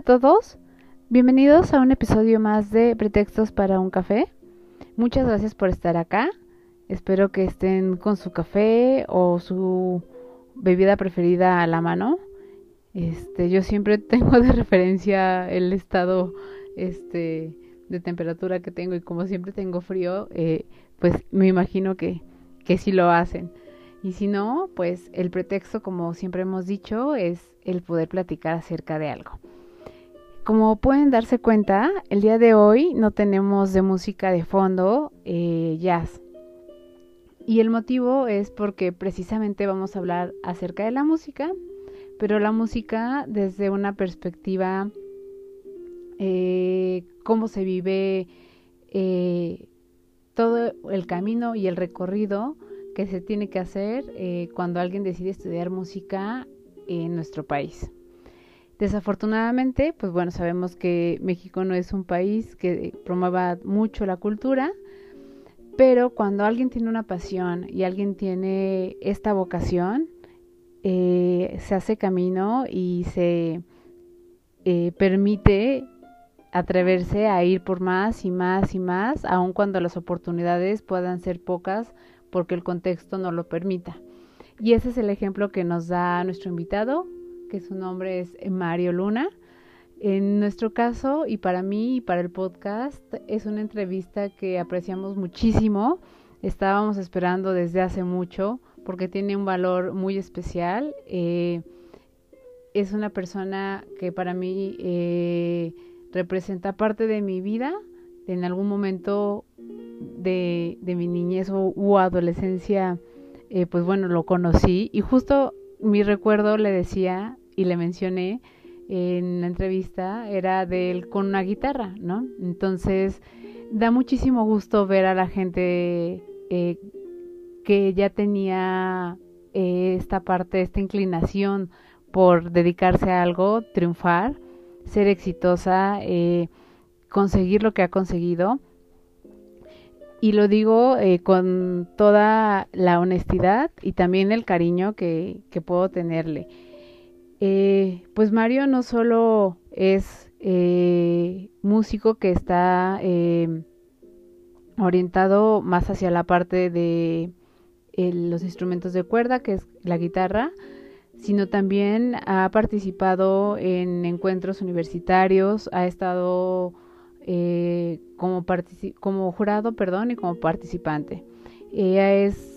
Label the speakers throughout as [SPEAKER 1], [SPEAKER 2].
[SPEAKER 1] A todos, bienvenidos a un episodio más de Pretextos para un café. Muchas gracias por estar acá. Espero que estén con su café o su bebida preferida a la mano. Este, yo siempre tengo de referencia el estado este de temperatura que tengo y como siempre tengo frío, eh, pues me imagino que, que sí lo hacen. Y si no, pues el pretexto, como siempre hemos dicho, es el poder platicar acerca de algo. Como pueden darse cuenta, el día de hoy no tenemos de música de fondo eh, jazz. Y el motivo es porque precisamente vamos a hablar acerca de la música, pero la música desde una perspectiva, eh, cómo se vive eh, todo el camino y el recorrido que se tiene que hacer cuando alguien decide estudiar música en nuestro país. Desafortunadamente, pues bueno, sabemos que México no es un país que promueva mucho la cultura, pero cuando alguien tiene una pasión y alguien tiene esta vocación, eh, se hace camino y se eh, permite atreverse a ir por más y más y más, aun cuando las oportunidades puedan ser pocas porque el contexto no lo permita. Y ese es el ejemplo que nos da nuestro invitado, que su nombre es Mario Luna. En nuestro caso, y para mí y para el podcast, es una entrevista que apreciamos muchísimo. Estábamos esperando desde hace mucho porque tiene un valor muy especial. Eh, es una persona que para mí eh, representa parte de mi vida. En algún momento de, mi niñez o, adolescencia, eh, pues bueno, lo conocí y justo mi recuerdo le decía y le mencioné en la entrevista era de él con una guitarra, ¿no? Entonces da muchísimo gusto ver a la gente eh, que ya tenía eh, esta parte, esta inclinación por dedicarse a algo, triunfar, ser exitosa, eh, conseguir lo que ha conseguido. Y lo digo con toda la honestidad y también el cariño que, que puedo tenerle. Eh, pues Mario no solo es eh, músico que está eh, orientado más hacia la parte de los instrumentos de cuerda, que es la guitarra, sino también ha participado en encuentros universitarios, ha estado como, como jurado perdón, y como participante. Ella es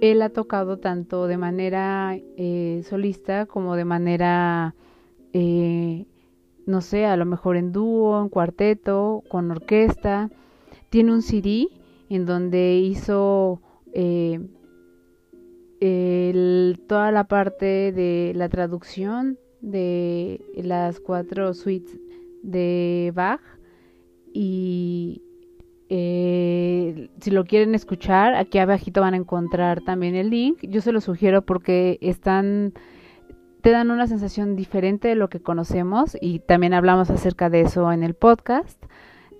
[SPEAKER 1] él ha tocado tanto de manera eh, solista como de manera, eh, no sé, a lo mejor en dúo, en cuarteto, con orquesta. Tiene un CD en donde hizo eh, toda la parte de la traducción de las cuatro suites de Bach y eh, si lo quieren escuchar, aquí abajito van a encontrar también el link. Yo se lo sugiero porque están te dan una sensación diferente de lo que conocemos y también hablamos acerca de eso en el podcast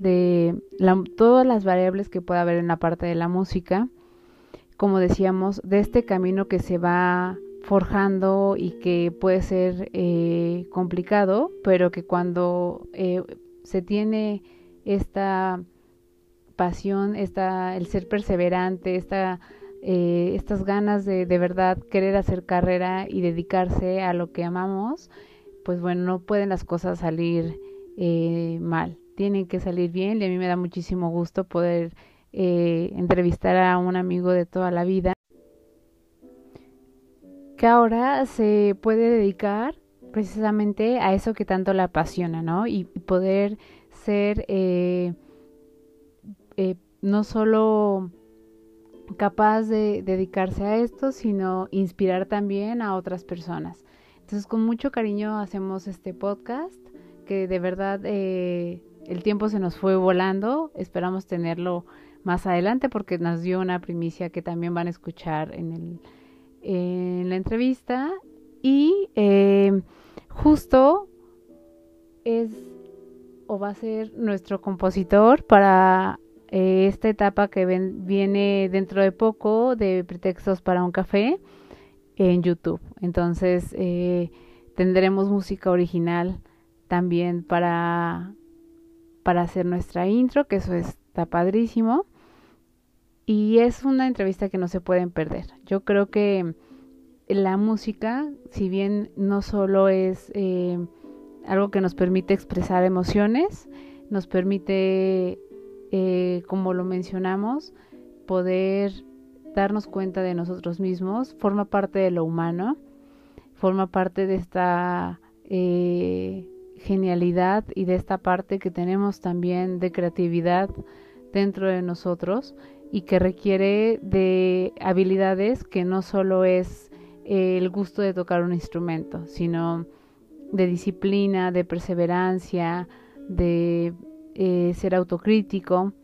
[SPEAKER 1] de todas las variables que puede haber en la parte de la música, como decíamos, de este camino que se va forjando y que puede ser eh, complicado, pero que cuando eh, se tiene esta pasión, esta, el ser perseverante, esta, eh, estas ganas de de verdad querer hacer carrera y dedicarse a lo que amamos, pues bueno, no pueden las cosas salir eh, mal, tienen que salir bien y a mí me da muchísimo gusto poder eh, entrevistar a un amigo de toda la vida que ahora se puede dedicar precisamente a eso que tanto le apasiona, ¿no? Y poder ser eh, eh, no solo capaz de dedicarse a esto, sino inspirar también a otras personas. Entonces, con mucho cariño hacemos este podcast, que de verdad eh, el tiempo se nos fue volando. Esperamos tenerlo más adelante porque nos dio una primicia que también van a escuchar en, la entrevista. Y eh, justo es o va a ser nuestro compositor para eh, esta etapa que viene dentro de poco de pretextos para un café en YouTube. Entonces eh, tendremos música original también para, para hacer nuestra intro, que eso está padrísimo. Y es una entrevista que no se pueden perder. Yo creo que la música, si bien no solo es eh, algo que nos permite expresar emociones, nos permite eh, como lo mencionamos, poder darnos cuenta de nosotros mismos, forma parte de lo humano, forma parte de esta eh, genialidad y de esta parte que tenemos también de creatividad dentro de nosotros y que requiere de habilidades que no solo es el gusto de tocar un instrumento, sino de disciplina, de perseverancia, de eh, ser autocrítico.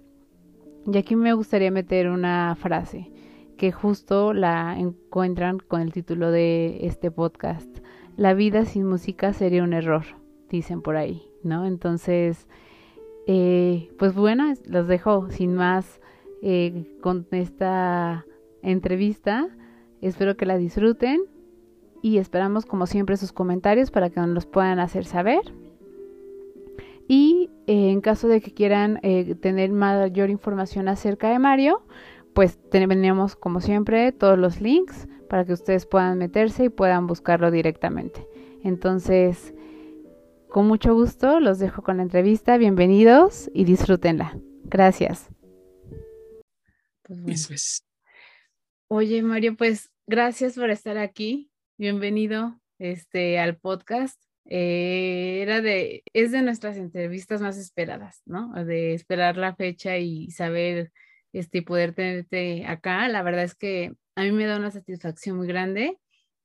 [SPEAKER 1] Y aquí me gustaría meter una frase que justo la encuentran con el título de este podcast. La vida sin música sería un error, dicen por ahí, ¿no? Entonces, eh, pues bueno, los dejo sin más eh, con esta entrevista. Espero que la disfruten y esperamos como siempre sus comentarios para que nos los puedan hacer saber. Y eh, en caso de que quieran eh, tener mayor información acerca de Mario, pues tenemos como siempre todos los links para que ustedes puedan meterse y puedan buscarlo directamente. Entonces, con mucho gusto los dejo con la entrevista. Bienvenidos y disfrútenla. Gracias. Pues Oye, Mario, pues gracias por estar aquí. Bienvenido este, al podcast. Eh, era de, es de nuestras entrevistas más esperadas, ¿no? De esperar la fecha y saber, este, poder tenerte acá. La verdad es que a mí me da una satisfacción muy grande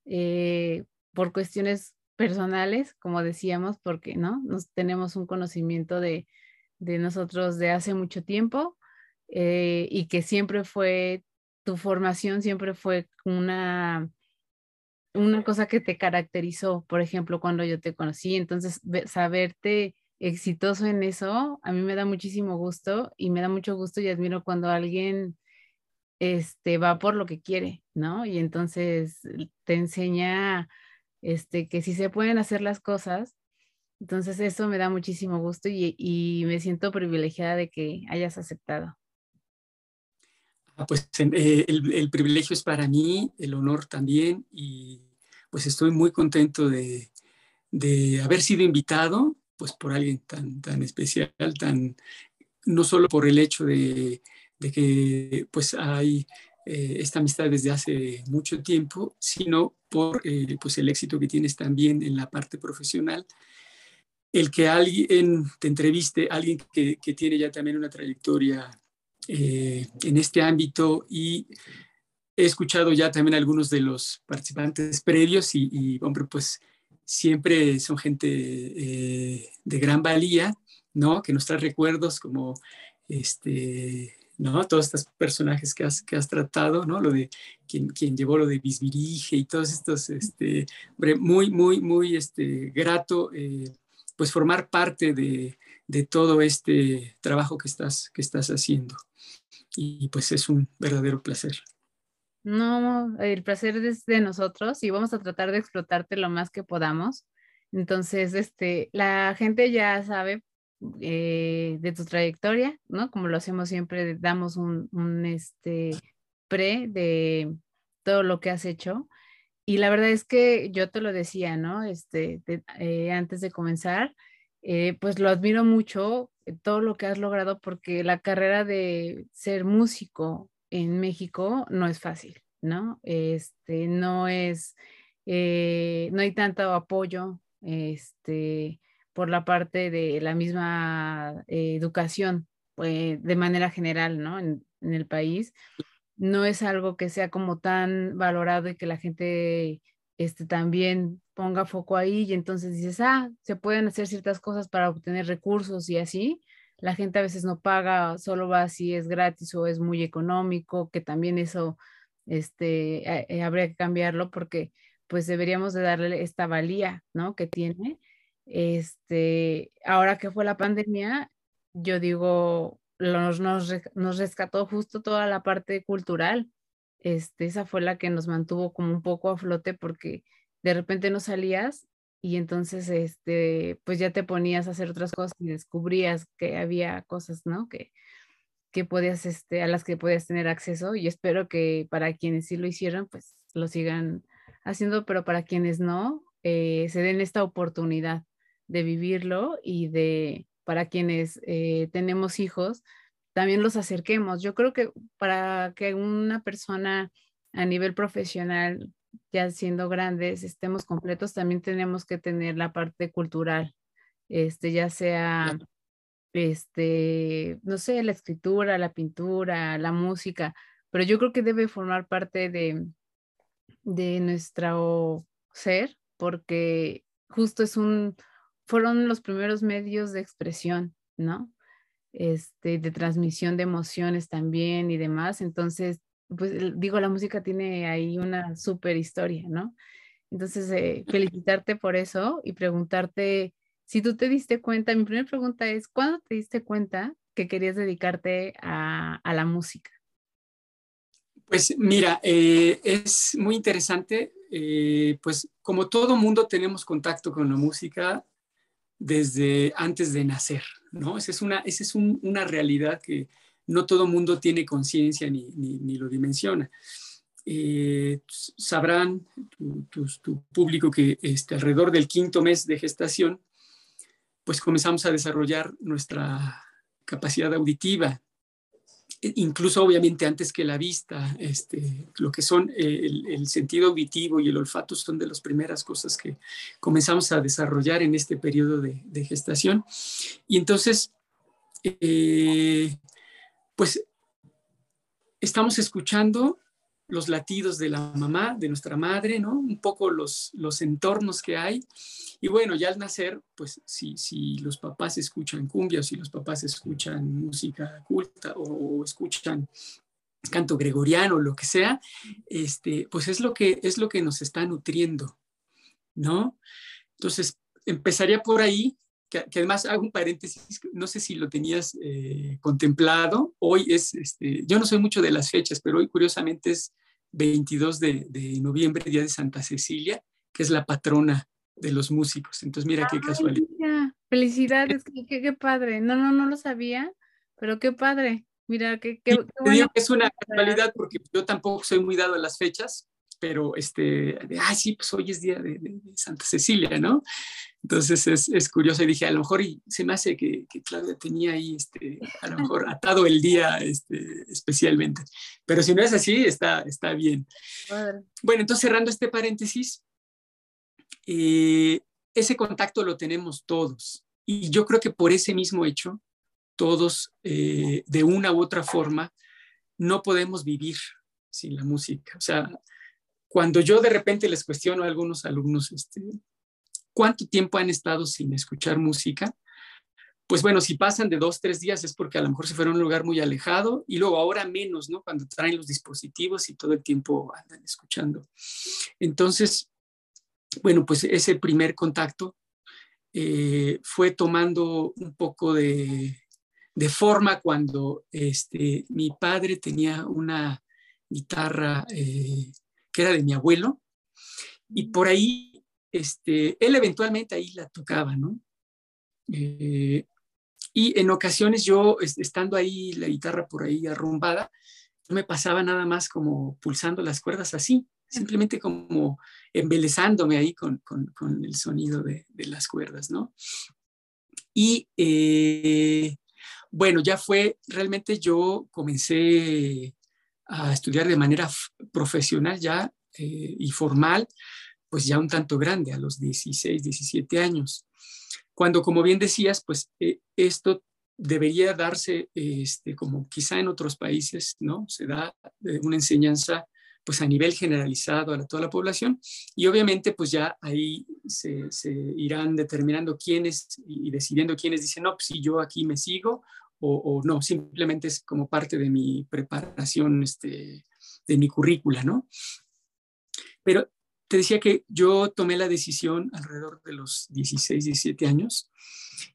[SPEAKER 1] eh, por cuestiones personales, como decíamos, porque, ¿no? Nos tenemos un conocimiento de, de nosotros de hace mucho tiempo eh, y que siempre fue, tu formación siempre fue una una cosa que te caracterizó, por ejemplo, cuando yo te conocí. Entonces, saberte exitoso en eso, a mí me da muchísimo gusto y me da mucho gusto y admiro cuando alguien este, va por lo que quiere, ¿no? Y entonces te enseña este, que si se pueden hacer las cosas. Entonces, eso me da muchísimo gusto y, me siento privilegiada de que hayas aceptado.
[SPEAKER 2] Ah, pues eh, el, el, privilegio es para mí, el honor también, y pues estoy muy contento de, haber sido invitado pues por alguien tan, tan especial, tan, no solo por el hecho de, que pues hay eh, esta amistad desde hace mucho tiempo, sino por eh, pues el éxito que tienes también en la parte profesional. El que alguien te entreviste, alguien que, tiene ya también una trayectoria eh, en este ámbito y he escuchado ya también algunos de los participantes previos y, hombre, pues siempre son gente eh, de gran valía, ¿no? Que nos trae recuerdos como, este, ¿no? Todos estos personajes que has, que has tratado, ¿no? Lo de quien, quien llevó lo de Bisbirige y todos estos, este, hombre, muy, muy, muy, este, grato, eh, pues formar parte de, de, todo este trabajo que estás, que estás haciendo. Y pues es un verdadero placer.
[SPEAKER 1] No, el placer es de nosotros y vamos a tratar de explotarte lo más que podamos. Entonces, este, la gente ya sabe eh, de tu trayectoria, ¿no? Como lo hacemos siempre, damos un, este, pre de todo lo que has hecho. Y la verdad es que yo te lo decía, ¿no? Este, eh, antes de comenzar, eh, pues lo admiro mucho, todo lo que has logrado, porque la carrera de ser músico en México no es fácil, ¿no? Este, no es, eh, no hay tanto apoyo, este, por la parte de la misma eh, educación, pues, de manera general, ¿no? En, el país. no es algo que sea como tan valorado y que la gente este, también ponga foco ahí y entonces dices, ah, se pueden hacer ciertas cosas para obtener recursos y así. La gente a veces no paga, solo va si es gratis o es muy económico, que también eso este, eh, habría que cambiarlo porque pues deberíamos de darle esta valía, ¿no? Que tiene. Este, ahora que fue la pandemia, yo digo, nos, nos, rescató justo toda la parte cultural. Este, esa fue la que nos mantuvo como un poco a flote porque de repente no salías y entonces este, pues ya te ponías a hacer otras cosas y descubrías que había cosas, ¿no? Que, que podías, este, a las que podías tener acceso y espero que para quienes sí lo hicieron, pues lo sigan haciendo, pero para quienes no, eh, se den esta oportunidad de vivirlo y de, para quienes eh, tenemos hijos, también los acerquemos. Yo creo que para que una persona a nivel profesional, ya siendo grandes, estemos completos, también tenemos que tener la parte cultural, este, ya sea, este, no sé, la escritura, la pintura, la música, pero yo creo que debe formar parte de, de nuestro ser, porque justo es un, fueron los primeros medios de expresión, ¿no? Este, de transmisión de emociones también y demás. Entonces, pues digo, la música tiene ahí una súper historia, ¿no? Entonces, eh, felicitarte por eso y preguntarte si tú te diste cuenta, mi primera pregunta es, ¿cuándo te diste cuenta que querías dedicarte a, la música?
[SPEAKER 2] Pues mira, eh, es muy interesante, eh, pues como todo mundo tenemos contacto con la música, desde antes de nacer, ¿no? Esa es una, esa es una realidad que no todo mundo tiene conciencia ni, ni, lo dimensiona. Eh, sabrán tu, público que este, alrededor del quinto mes de gestación, pues comenzamos a desarrollar nuestra capacidad auditiva, e incluso obviamente antes que la vista, este, lo que son eh, el, sentido auditivo y el olfato son de las primeras cosas que comenzamos a desarrollar en este periodo de, gestación. Y entonces, eh, pues estamos escuchando los latidos de la mamá, de nuestra madre, ¿no? Un poco los, los entornos que hay. Y bueno, ya al nacer, pues si, si los papás escuchan cumbia o si los papás escuchan música culta o, escuchan canto gregoriano, lo que sea, este, pues es lo que, es lo que nos está nutriendo, ¿no? Entonces, empezaría por ahí, que, además hago un paréntesis, no sé si lo tenías eh, contemplado, hoy es, este, yo no soy mucho de las fechas, pero hoy curiosamente es 22 de, noviembre, Día de Santa Cecilia, que es la patrona de los músicos. Entonces, mira qué casualidad.
[SPEAKER 1] Felicidades, qué, padre. No, no, no lo sabía, pero qué padre. Mira, qué, qué,
[SPEAKER 2] te digo que es una casualidad porque yo tampoco soy muy dado a las fechas, pero este, ah, sí, pues hoy es día de, Santa Cecilia, ¿no? Entonces es, es, curioso y dije, a lo mejor y se me hace que, que, Claudia tenía ahí, este, a lo mejor atado el día este, especialmente, pero si no es así, está, está bien. Bueno, entonces cerrando este paréntesis, eh, ese contacto lo tenemos todos y yo creo que por ese mismo hecho, todos eh, de una u otra forma no podemos vivir sin la música. O sea, cuando yo de repente les cuestiono a algunos alumnos, este, ¿cuánto tiempo han estado sin escuchar música? Pues bueno, si pasan de dos, tres días es porque a lo mejor se fueron a un lugar muy alejado y luego ahora menos, ¿no? Cuando traen los dispositivos y todo el tiempo andan escuchando. Entonces, bueno, pues ese primer contacto eh, fue tomando un poco de, forma cuando este, mi padre tenía una guitarra eh, que era de mi abuelo, y por ahí, este, él eventualmente ahí la tocaba, ¿no? Eh, y en ocasiones yo, estando ahí, la guitarra por ahí arrumbada, me pasaba nada más como pulsando las cuerdas así, simplemente como embelezándome ahí con, el sonido de, las cuerdas, ¿no? Y eh, bueno, ya fue, realmente yo comencé a estudiar de manera profesional ya eh, y formal, pues ya un tanto grande, a los 16, 17 años. Cuando, como bien decías, pues eh, esto debería darse, este, como quizá en otros países, ¿no? Se da eh, una enseñanza pues a nivel generalizado a toda la población y obviamente pues ya ahí se, irán determinando quiénes y decidiendo quiénes dicen, no, pues si yo aquí me sigo o, no, simplemente es como parte de mi preparación, este, de mi currícula, ¿no? Pero te decía que yo tomé la decisión alrededor de los 16, 17 años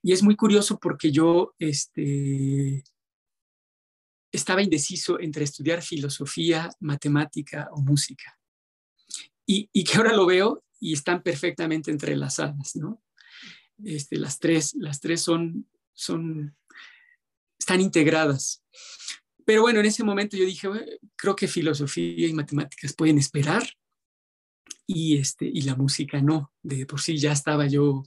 [SPEAKER 2] y es muy curioso porque yo este, estaba indeciso entre estudiar filosofía, matemática o música. Y, que ahora lo veo y están perfectamente entrelazadas, ¿no? Este, las tres, las tres son, son, están integradas. Pero bueno, en ese momento yo dije, creo que filosofía y matemáticas pueden esperar y, este, y la música no. De por sí ya estaba yo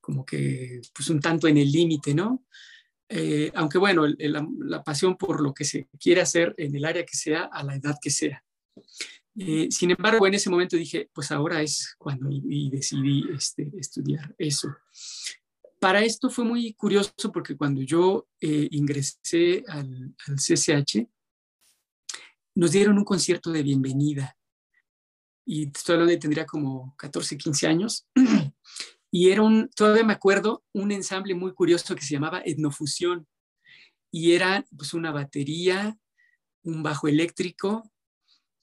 [SPEAKER 2] como que pues un tanto en el límite, ¿no? Eh, aunque bueno, la, pasión por lo que se quiere hacer en el área que sea, a la edad que sea. Eh, sin embargo, en ese momento dije, pues ahora es cuando y, decidí este, estudiar eso. Para esto fue muy curioso porque cuando yo eh, ingresé al, al CCH, nos dieron un concierto de bienvenida. Y estoy hablando de tendría como 14, 15 años. Y era un, todavía me acuerdo, un ensamble muy curioso que se llamaba Etnofusión. Y era pues una batería, un bajo eléctrico,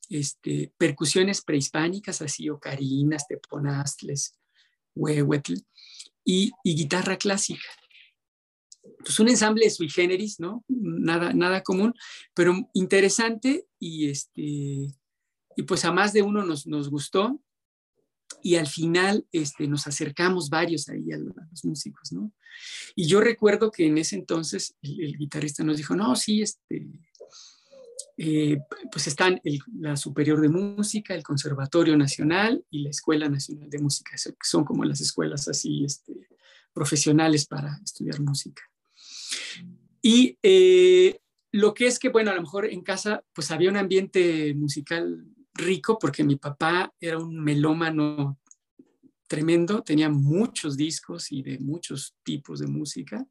[SPEAKER 2] este, percusiones prehispánicas, así ocarinas, teponastles, huehuetl, y, y guitarra clásica. Pues un ensamble sui generis, ¿no? Nada, nada común, pero interesante y, este, y pues a más de uno nos, nos gustó y al final este, nos acercamos varios ahí a, los músicos, ¿no? Y yo recuerdo que en ese entonces el, guitarrista nos dijo, no, sí, este, eh, pues están la Superior de Música, el Conservatorio Nacional y la Escuela Nacional de Música, son como las escuelas así este, profesionales para estudiar música. Y eh, lo que es que, bueno, a lo mejor en casa pues había un ambiente musical rico porque mi papá era un melómano tremendo, tenía muchos discos y de muchos tipos de música,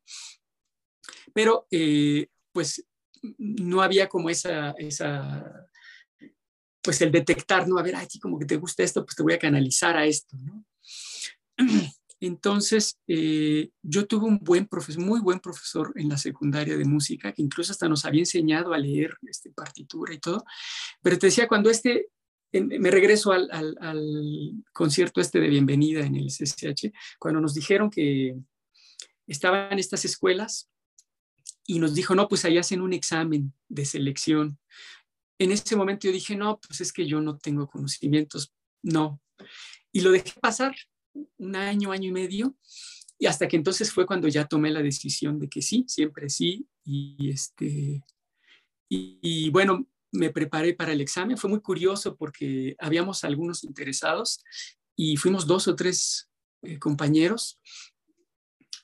[SPEAKER 2] pero eh, pues no había como esa, esa, pues el detectar, no, a ver, ay, como que te gusta esto, pues te voy a canalizar a esto. Entonces, eh, yo tuve un buen profesor, muy buen profesor en la secundaria de música, que incluso hasta nos había enseñado a leer este, partitura y todo, pero te decía, cuando este me regreso al, concierto este de bienvenida en el CCH, cuando nos dijeron que estaban estas escuelas y nos dijo, no, pues ahí hacen un examen de selección. En ese momento yo dije, no, pues es que yo no tengo conocimientos, no. Y lo dejé pasar un año, año y medio, y hasta que entonces fue cuando ya tomé la decisión de que sí, siempre sí, y este, y bueno, me preparé para el examen. Fue muy curioso porque habíamos algunos interesados y fuimos dos o tres eh, compañeros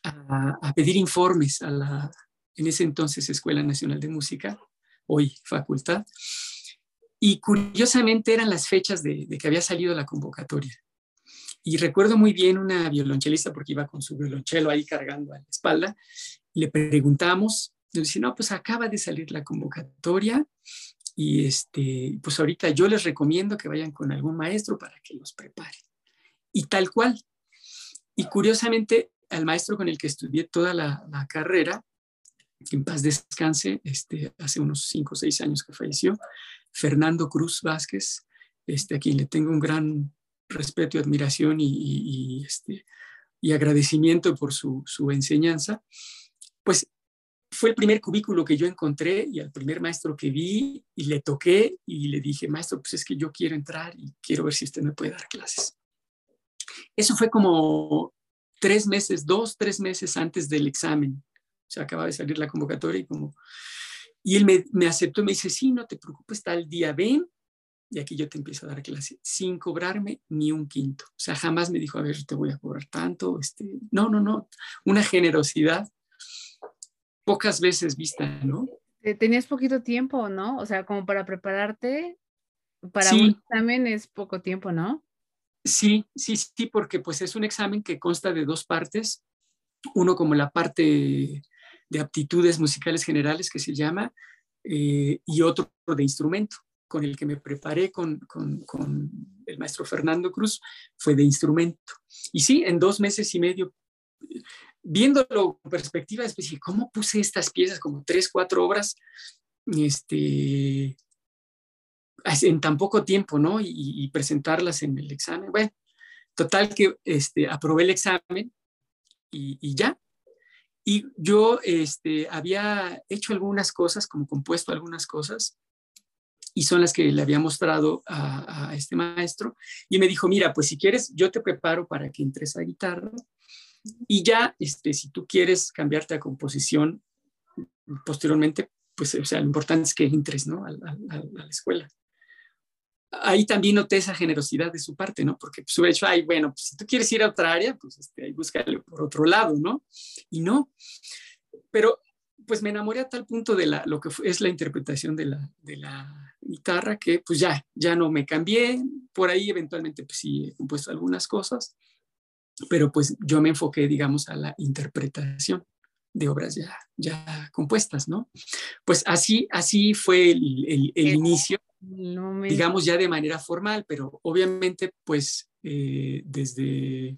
[SPEAKER 2] a, pedir informes a la, en ese entonces, Escuela Nacional de Música, hoy facultad. Y curiosamente eran las fechas de, que había salido la convocatoria. Y recuerdo muy bien una violonchelista, porque iba con su violonchelo ahí cargando a la espalda, le preguntamos, nos dice, no, pues acaba de salir la convocatoria, y este, pues ahorita yo les recomiendo que vayan con algún maestro para que los prepare. Y tal cual. Y curiosamente, al maestro con el que estudié toda la, carrera, en paz descanse, este, hace unos cinco o seis años que falleció, Fernando Cruz Vázquez, este, a quien le tengo un gran respeto y admiración y, este, y agradecimiento por su, su enseñanza, pues fue el primer cubículo que yo encontré y al primer maestro que vi y le toqué y le dije, maestro, pues es que yo quiero entrar y quiero ver si usted me puede dar clases. Eso fue como tres meses, dos, tres meses antes del examen. O sea, acababa de salir la convocatoria y como... Y él me, aceptó, me dice, sí, no te preocupes, tal día ven y aquí yo te empiezo a dar clase sin cobrarme ni un quinto. O sea, jamás me dijo, a ver, te voy a cobrar tanto. Este, no, no, no, una generosidad pocas veces vista, ¿no?
[SPEAKER 1] Tenías poquito tiempo, ¿no? O sea, como para prepararte para un examen es poco tiempo, ¿no?
[SPEAKER 2] Sí, sí, sí, porque pues es un examen que consta de dos partes. Uno como la parte de aptitudes musicales generales que se llama, eh, y otro de instrumento, con el que me preparé con, con, el maestro Fernando Cruz, fue de instrumento. Y sí, en dos meses y medio, viéndolo con perspectiva, después ¿cómo puse estas piezas como tres, cuatro obras este, en tan poco tiempo, ¿no? Y, presentarlas en el examen. Bueno, total que este, aprobé el examen y ya, y yo este, había hecho algunas cosas, como compuesto algunas cosas, y son las que le había mostrado a, este maestro. Y me dijo, mira, pues si quieres, yo te preparo para que entres a guitarra. Y ya, este, si tú quieres cambiarte a composición posteriormente, pues o sea, lo importante es que entres ¿no? a la escuela ahí también noté esa generosidad de su parte, ¿no? Porque pues hubiera ay, bueno, pues si tú quieres ir a otra área, pues este, ahí búscale por otro lado, ¿no? Y no. Pero pues me enamoré a tal punto de la, lo que es la interpretación de la, de la guitarra que pues ya, ya no me cambié. Por ahí eventualmente pues sí he compuesto algunas cosas, pero pues yo me enfoqué, digamos, a la interpretación de obras ya, ya compuestas, ¿no? Pues así, así fue el, el, el inicio digamos ya de manera formal, pero obviamente pues eh, desde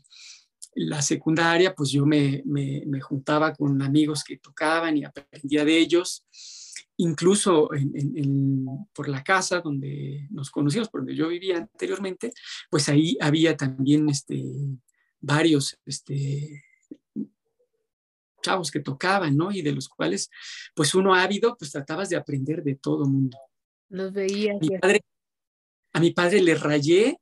[SPEAKER 2] la secundaria pues yo me, me, juntaba con amigos que tocaban y aprendía de ellos, incluso por la casa donde nos conocíamos, por donde yo vivía anteriormente, pues ahí había también este, varios este, chavos que tocaban, ¿no? Y de los cuales, pues uno ávido, pues tratabas de aprender de todo mundo.
[SPEAKER 1] Los veía.
[SPEAKER 2] a mi padre le rayé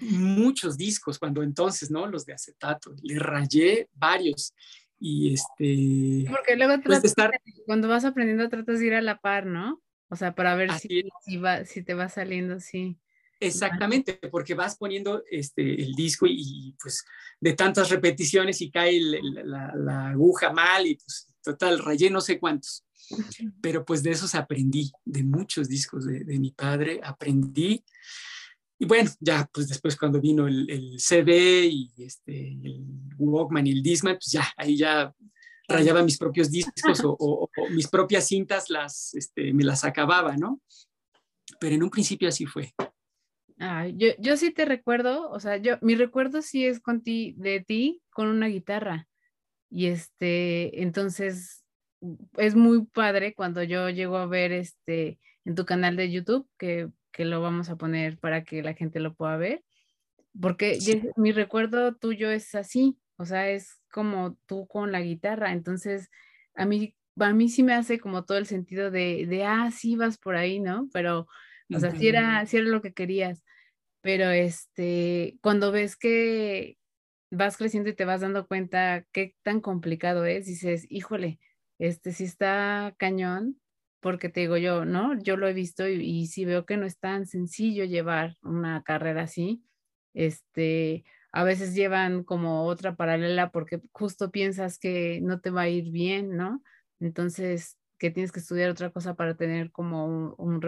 [SPEAKER 2] muchos discos cuando entonces, ¿no? Los de acetato, le rayé varios. Y este.
[SPEAKER 1] Porque luego pues, estar... cuando vas aprendiendo tratas de ir a la par, ¿no? O sea, para ver si, si, va, si te va saliendo, sí.
[SPEAKER 2] Exactamente, porque vas poniendo este, el disco y, pues de tantas repeticiones y cae la, la, aguja mal y pues total, rayé no sé cuántos. Pero pues de esos aprendí, de muchos discos de, mi padre, aprendí. Y bueno, ya pues después cuando vino el, CD y este, el Walkman y el Discman, pues ya, ahí ya rayaba mis propios discos o, mis propias cintas las, este, me las acababa, ¿no? Pero en un principio así fue.
[SPEAKER 1] Ah, yo, yo sí te recuerdo, o sea, yo, mi recuerdo sí es con ti, de ti con una guitarra. Y este, entonces es muy padre cuando yo llego a ver este en tu canal de YouTube, que, lo vamos a poner para que la gente lo pueda ver, porque mi recuerdo tuyo es así, o sea, es como tú con la guitarra, entonces a mí, a mí sí me hace como todo el sentido de, de ah, sí vas por ahí, ¿no? Pero, o sea, sí era, sí era lo que querías, pero este, cuando ves que vas creciendo y te vas dando cuenta qué tan complicado es, dices, híjole, este sí está cañón, porque te digo yo, ¿no? Yo lo he visto y, y sí veo que no es tan sencillo llevar una carrera así. Este, a veces llevan como otra paralela porque justo piensas que no te va a ir bien, ¿no? Entonces, que tienes que estudiar otra cosa para tener como un, un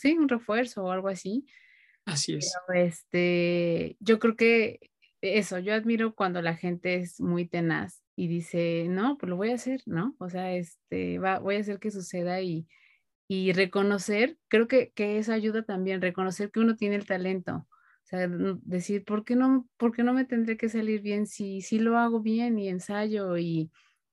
[SPEAKER 1] sí, un refuerzo o algo así.
[SPEAKER 2] Así es.
[SPEAKER 1] este, yo creo que eso, yo admiro cuando la gente es muy tenaz y dice, no, pues lo voy a hacer, ¿no? O sea, este, va, voy a hacer que suceda y, y reconocer, creo que, que, eso ayuda también, reconocer que uno tiene el talento. O sea, decir, ¿por qué no, por qué no me tendré que salir bien si, si lo hago bien y ensayo? Y,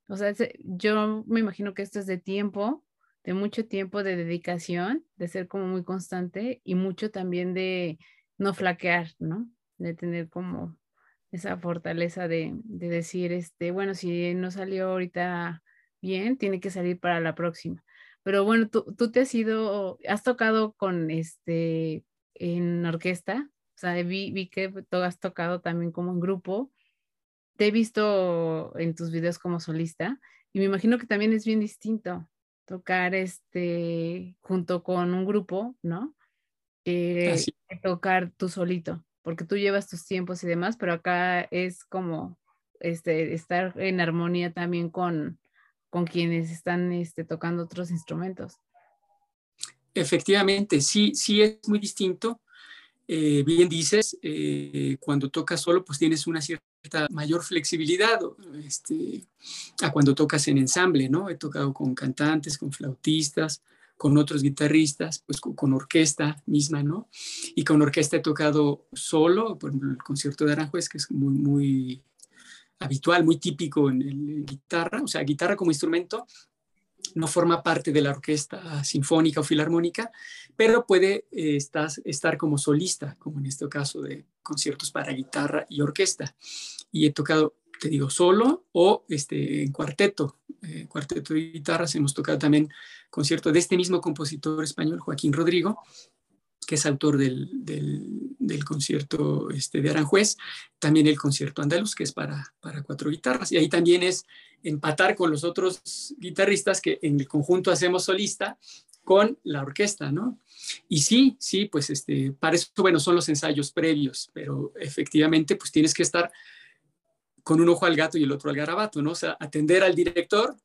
[SPEAKER 1] o sea, yo me imagino que esto es de tiempo, de mucho tiempo de dedicación, de ser como muy constante y mucho también de no flaquear, ¿no? De tener como esa fortaleza de, decir, este, bueno, si no salió ahorita bien, tiene que salir para la próxima. Pero bueno, tú, tú te has ido, has tocado con este, en orquesta, o sea, vi, vi que tú has tocado también como en grupo, te he visto en tus videos como solista y me imagino que también es bien distinto tocar este junto con un grupo, ¿no? Eh, tocar tú solito porque tú llevas tus tiempos y demás, pero acá es como este, estar en armonía también con, con quienes están este, tocando otros instrumentos.
[SPEAKER 2] Efectivamente, sí, sí es muy distinto. Eh, bien dices, eh, cuando tocas solo, pues tienes una cierta cierta mayor flexibilidad este, a cuando tocas en ensamble, ¿no? He tocado con cantantes, con flautistas, con otros guitarristas, pues con, orquesta misma, ¿no? Y con orquesta he tocado solo, por ejemplo, el concierto de Aranjuez, que es muy, muy habitual, muy típico en, en guitarra, o sea, guitarra como instrumento, no forma parte de la orquesta sinfónica o filarmónica, pero puede eh, estar, como solista, como en este caso de conciertos para guitarra y orquesta. Y he tocado, te digo, solo o este, en cuarteto, eh, cuarteto de guitarras. Hemos tocado también concierto de este mismo compositor español, Joaquín Rodrigo, que es autor del, del, concierto este, de Aranjuez, también el concierto andaluz, que es para, para cuatro guitarras. Y ahí también es empatar con los otros guitarristas que en el conjunto hacemos solista con la orquesta, ¿no? Y sí, sí, pues este, para eso, bueno, son los ensayos previos, pero efectivamente, pues tienes que estar con un ojo al gato y el otro al garabato, ¿no? O sea, atender al director,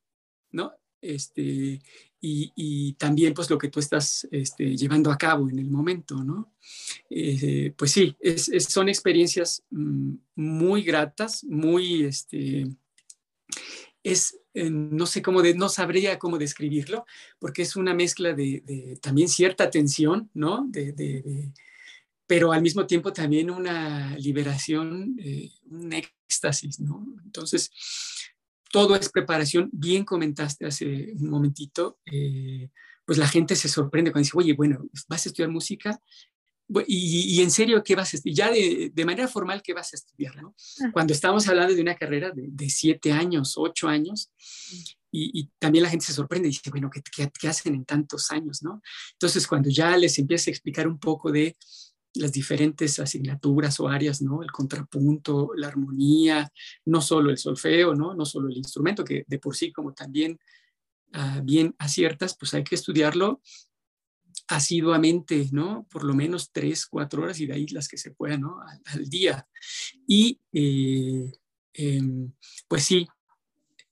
[SPEAKER 2] ¿no? Este, y, también pues lo que tú estás este, llevando a cabo en el momento, ¿no? Eh, pues sí, son experiencias mm, muy gratas, muy, este, es, eh, no sé cómo, de, no sabría cómo describirlo, porque es una mezcla de, también cierta tensión, ¿no? De, pero al mismo tiempo también una liberación, eh, un éxtasis, ¿no? Entonces, todo es preparación. Bien comentaste hace un momentito, eh, pues la gente se sorprende cuando dice, oye, bueno, vas a estudiar música y, en serio, ¿qué vas a estudiar? Ya de, manera formal, ¿qué vas a estudiar? ¿no? Ah. Cuando estamos hablando de una carrera de, siete años, ocho años, y, también la gente se sorprende y dice, bueno, ¿qué, ¿qué, hacen en tantos años? ¿no? Entonces, cuando ya les empieza a explicar un poco de las diferentes asignaturas o áreas, ¿no? El contrapunto, la armonía, no solo el solfeo, ¿no? No solo el instrumento, que de por sí, como también ah, bien aciertas, pues hay que estudiarlo asiduamente, ¿no? Por lo menos tres, cuatro horas y de ahí las que se puedan, ¿no? Al, día. Y eh, em, pues sí,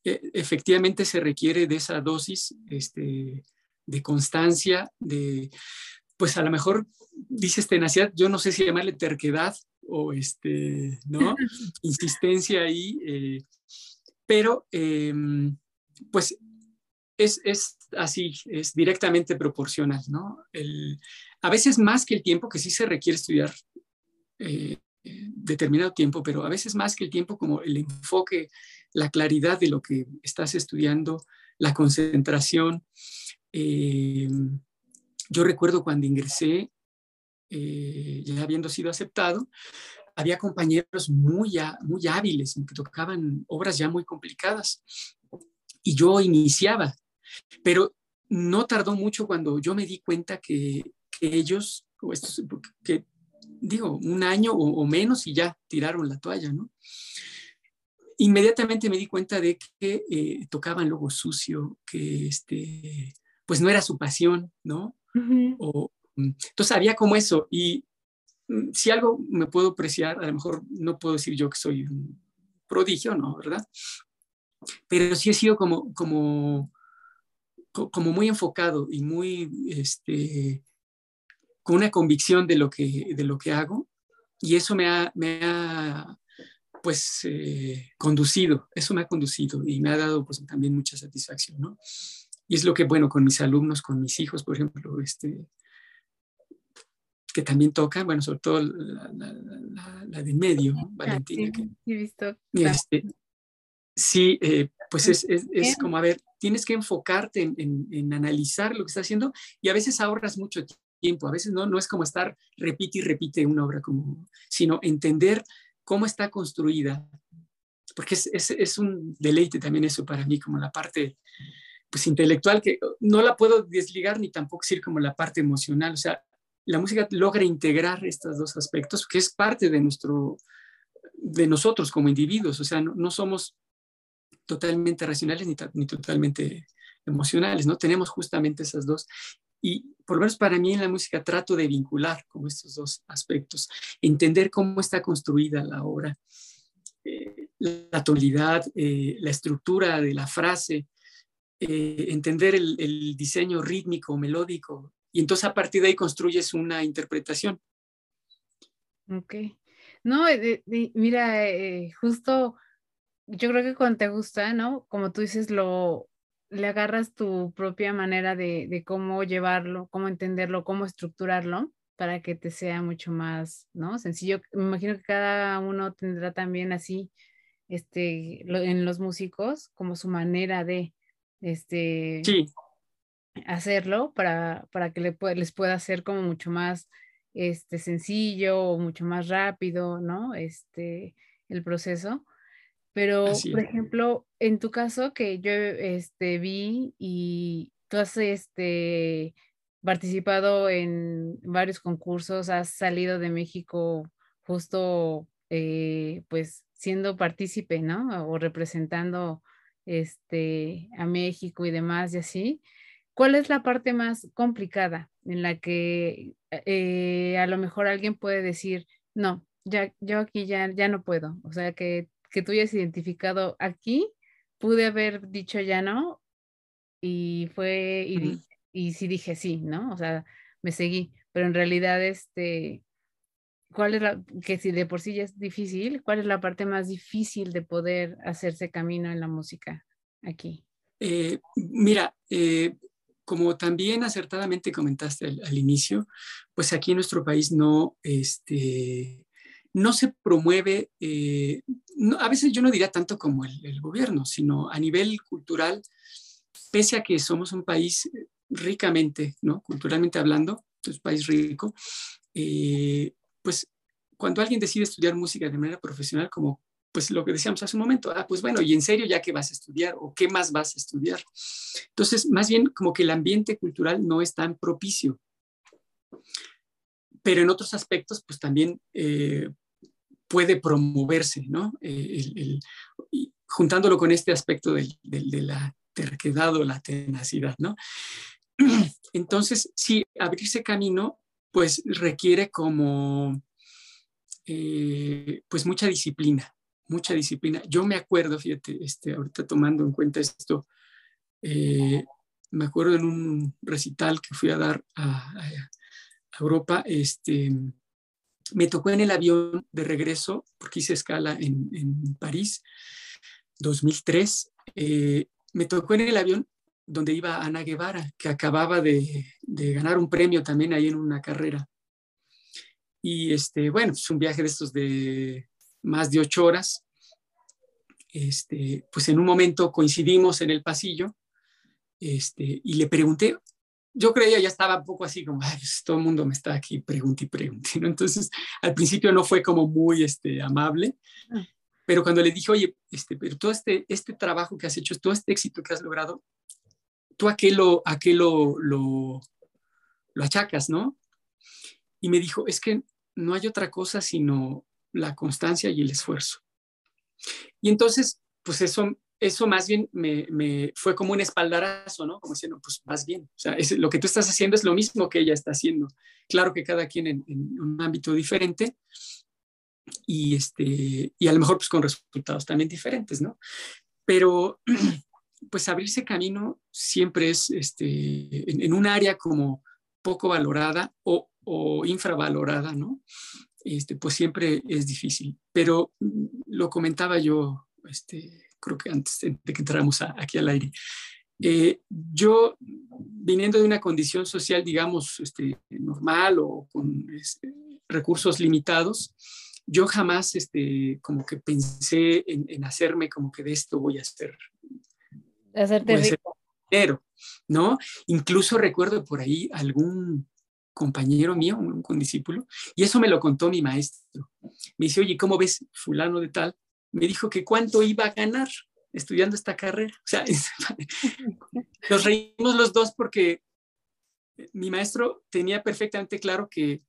[SPEAKER 2] e, efectivamente se requiere de esa dosis este, de constancia, de, pues a lo mejor dices tenacidad, yo no sé si llamarle terquedad o este, ¿no? Insistencia ahí, eh, pero em, pues es, así, es directamente proporcional, ¿no? a veces más que el tiempo, que sí se requiere estudiar eh, determinado tiempo, pero a veces más que el tiempo como el enfoque, la claridad de lo que estás estudiando, la concentración. Eh, yo recuerdo cuando ingresé, eh, ya habiendo sido aceptado, había compañeros muy, muy hábiles que tocaban obras ya muy complicadas y yo iniciaba pero no tardó mucho cuando yo me di cuenta que, ellos, que digo, un año o, menos y ya tiraron la toalla, ¿no? Inmediatamente me di cuenta de que eh, tocaban luego sucio, que este, pues no era su pasión, ¿no? o, entonces había como eso y mm, si algo me puedo apreciar, a lo mejor no puedo decir yo que soy un prodigio, ¿no? ¿Verdad? Pero sí he sido como, como como muy enfocado y muy, este, con una convicción de lo que, de lo que hago y eso me ha, me ha pues, eh, conducido, eso me ha conducido y me ha dado pues también mucha satisfacción, ¿no? Y es lo que, bueno, con mis alumnos, con mis hijos, por ejemplo, este, que también tocan, bueno, sobre todo la, la, de medio, ah, Valentina.
[SPEAKER 1] Sí, he visto.
[SPEAKER 2] Este, sí, eh, pues es, es, es, como, a ver, tienes que enfocarte en, en, analizar lo que estás haciendo y a veces ahorras mucho tiempo, a veces no, no es como estar repite y repite una obra, como, sino entender cómo está construida, porque es, es, es un deleite también eso para mí, como la parte pues intelectual, que no la puedo desligar ni tampoco decir como la parte emocional, o sea, la música logra integrar estos dos aspectos, que es parte de nuestro, de nosotros como individuos, o sea, no, somos totalmente racionales ni, totalmente emocionales, ¿no? Tenemos justamente esas dos. Y por lo menos para mí en la música trato de vincular como estos dos aspectos, entender cómo está construida la obra, eh, la tonalidad, eh, la estructura de la frase, eh, entender el, el, diseño rítmico, melódico, y entonces a partir de ahí construyes una interpretación.
[SPEAKER 1] Ok. No, mira, eh, justo yo creo que cuando te gusta, ¿no? Como tú dices, lo le agarras tu propia manera de, de cómo llevarlo, cómo entenderlo, cómo estructurarlo para que te sea mucho más, ¿no? Sencillo. Me imagino que cada uno tendrá también así, este, en los músicos, como su manera de, este, hacerlo para, para que le, les pueda hacer como mucho más, este, sencillo o mucho más rápido, ¿no? Este, el proceso. Pero, por ejemplo, en tu caso que yo este, vi y tú has este, participado en varios concursos, has salido de México justo eh, pues siendo partícipe, ¿no? O representando este, a México y demás y así. ¿Cuál es la parte más complicada en la que eh, a lo mejor alguien puede decir, no, ya, yo aquí ya, ya no puedo? O sea, que, que tú hayas identificado aquí, pude haber dicho ya no, y fue, y, y sí dije sí, ¿no? O sea, me seguí, pero en realidad, este, ¿cuál es la, que si de por sí ya es difícil, cuál es la parte más difícil de poder hacerse camino en la música aquí?
[SPEAKER 2] Eh, mira, eh, como también acertadamente comentaste al, inicio, pues aquí en nuestro país no, este, no se promueve, eh, a veces yo no diría tanto como el, gobierno, sino a nivel cultural, pese a que somos un país ricamente, ¿no? Culturalmente hablando, un país rico, eh, pues cuando alguien decide estudiar música de manera profesional, como pues lo que decíamos hace un momento, ah, pues bueno, y en serio, ¿ya qué vas a estudiar? ¿O qué más vas a estudiar? Entonces, más bien como que el ambiente cultural no es tan propicio. Pero en otros aspectos, pues también eh, puede promoverse, ¿no? Eh, juntándolo con este aspecto de la terquedad o la tenacidad, ¿no? Entonces, sí, abrirse camino, pues requiere como, eh, pues mucha disciplina, mucha disciplina. Yo me acuerdo, fíjate, este, ahorita tomando en cuenta esto, eh, me acuerdo en un recital que fui a dar a, Europa, este, me tocó en el avión de regreso, porque hice escala en, París, 2003, eh, me tocó en el avión donde iba Ana Guevara, que acababa de, ganar un premio también ahí en una carrera. Y este, bueno, es un viaje de estos de más de ocho horas. Este, pues en un momento coincidimos en el pasillo este, y le pregunté, yo creía ya estaba un poco así como, pues, todo el mundo me está aquí, pregunte y pregunte, Entonces, al principio no fue como muy este, amable, ah. pero cuando le dije, oye, este, pero todo este, este trabajo que has hecho, todo este éxito que has logrado, ¿tú a qué lo, a qué lo, lo, achacas, no? Y me dijo, es que no hay otra cosa sino la constancia y el esfuerzo. Y entonces, pues eso, eso más bien me, fue como un espaldarazo, ¿no? Como diciendo, pues más bien, o sea, es, lo que tú estás haciendo es lo mismo que ella está haciendo. Claro que cada quien en, en, un ámbito diferente y, este, y a lo mejor pues con resultados también diferentes, ¿no? Pero pues abrirse camino siempre es este, en, un área como poco valorada o, infravalorada, ¿no? Este, pues siempre es difícil. Pero mm, lo comentaba yo, este, creo que antes de que entráramos aquí al aire. Eh, yo, viniendo de una condición social, digamos, este, normal o con este, recursos limitados, yo jamás este, como que pensé en, en, hacerme como que de esto voy a hacer
[SPEAKER 1] hacerte rico.
[SPEAKER 2] ¿no? Incluso recuerdo por ahí algún compañero mío, un, condiscípulo, y eso me lo contó mi maestro. Me dice, oye, ¿cómo ves fulano de tal? Me dijo que cuánto iba a ganar estudiando esta carrera. O sea, nos reímos los dos porque mi maestro tenía perfectamente claro que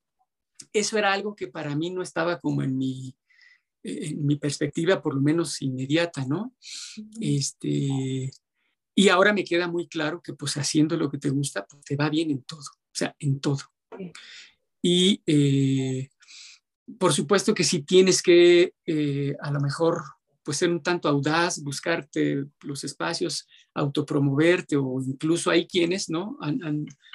[SPEAKER 2] eso era algo que para mí no estaba como en mi, en mi perspectiva, por lo menos inmediata, ¿no? Este, y ahora me queda muy claro que pues haciendo lo que te gusta, pues te va bien en todo, o sea, en todo. Y eh, por supuesto que si tienes que eh, a lo mejor pues ser un tanto audaz, buscarte los espacios, autopromoverte o incluso hay quienes, ¿no?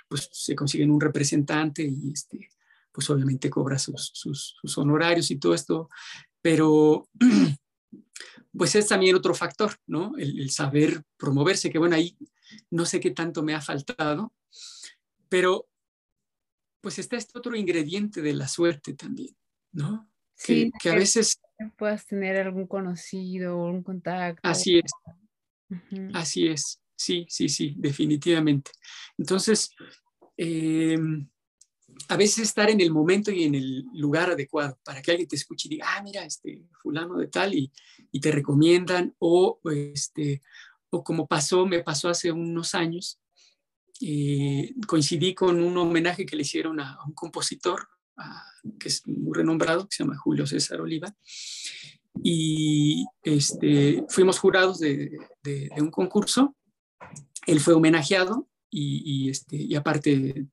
[SPEAKER 2] pues se consiguen un representante y este, pues obviamente cobra sus, sus, honorarios y todo esto, pero pues es también otro factor, ¿no? El, saber promoverse, que bueno, ahí no sé qué tanto me ha faltado, pero pues está este otro ingrediente de la suerte también, ¿no?
[SPEAKER 1] Sí, que, a veces... Puedas tener algún conocido o un contacto.
[SPEAKER 2] Así es. Así es. Sí, sí, sí, definitivamente. Entonces, em, a veces estar en el momento y en el lugar adecuado para que alguien te escuche y diga, ah, mira, este fulano de tal y, te recomiendan o este o como pasó, me pasó hace unos años, eh, coincidí con un homenaje que le hicieron a, un compositor que es muy renombrado, que se llama Julio César Oliva, y este, fuimos jurados de, un concurso él fue homenajeado y, este, y aparte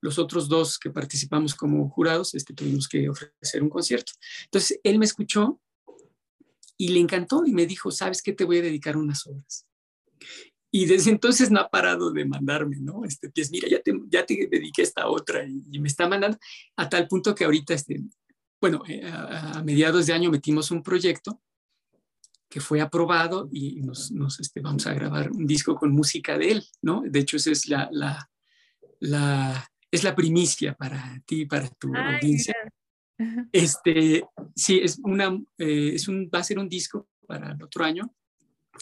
[SPEAKER 2] los otros dos que participamos como jurados este, tuvimos que ofrecer un concierto. Entonces él me escuchó y le encantó y me dijo, ¿sabes qué? Te voy a dedicar unas obras. Y desde entonces no ha parado de mandarme, ¿no? Este, pues mira, ya te, ya te dediqué esta otra y, me está mandando a tal punto que ahorita, este, bueno, eh, a mediados de año metimos un proyecto que fue aprobado y nos, este, vamos a grabar un disco con música de él, ¿no? De hecho, esa es la, la, la es la primicia para ti, para tu audiencia. Este, sí, es una, eh, es un, va a ser un disco para el otro año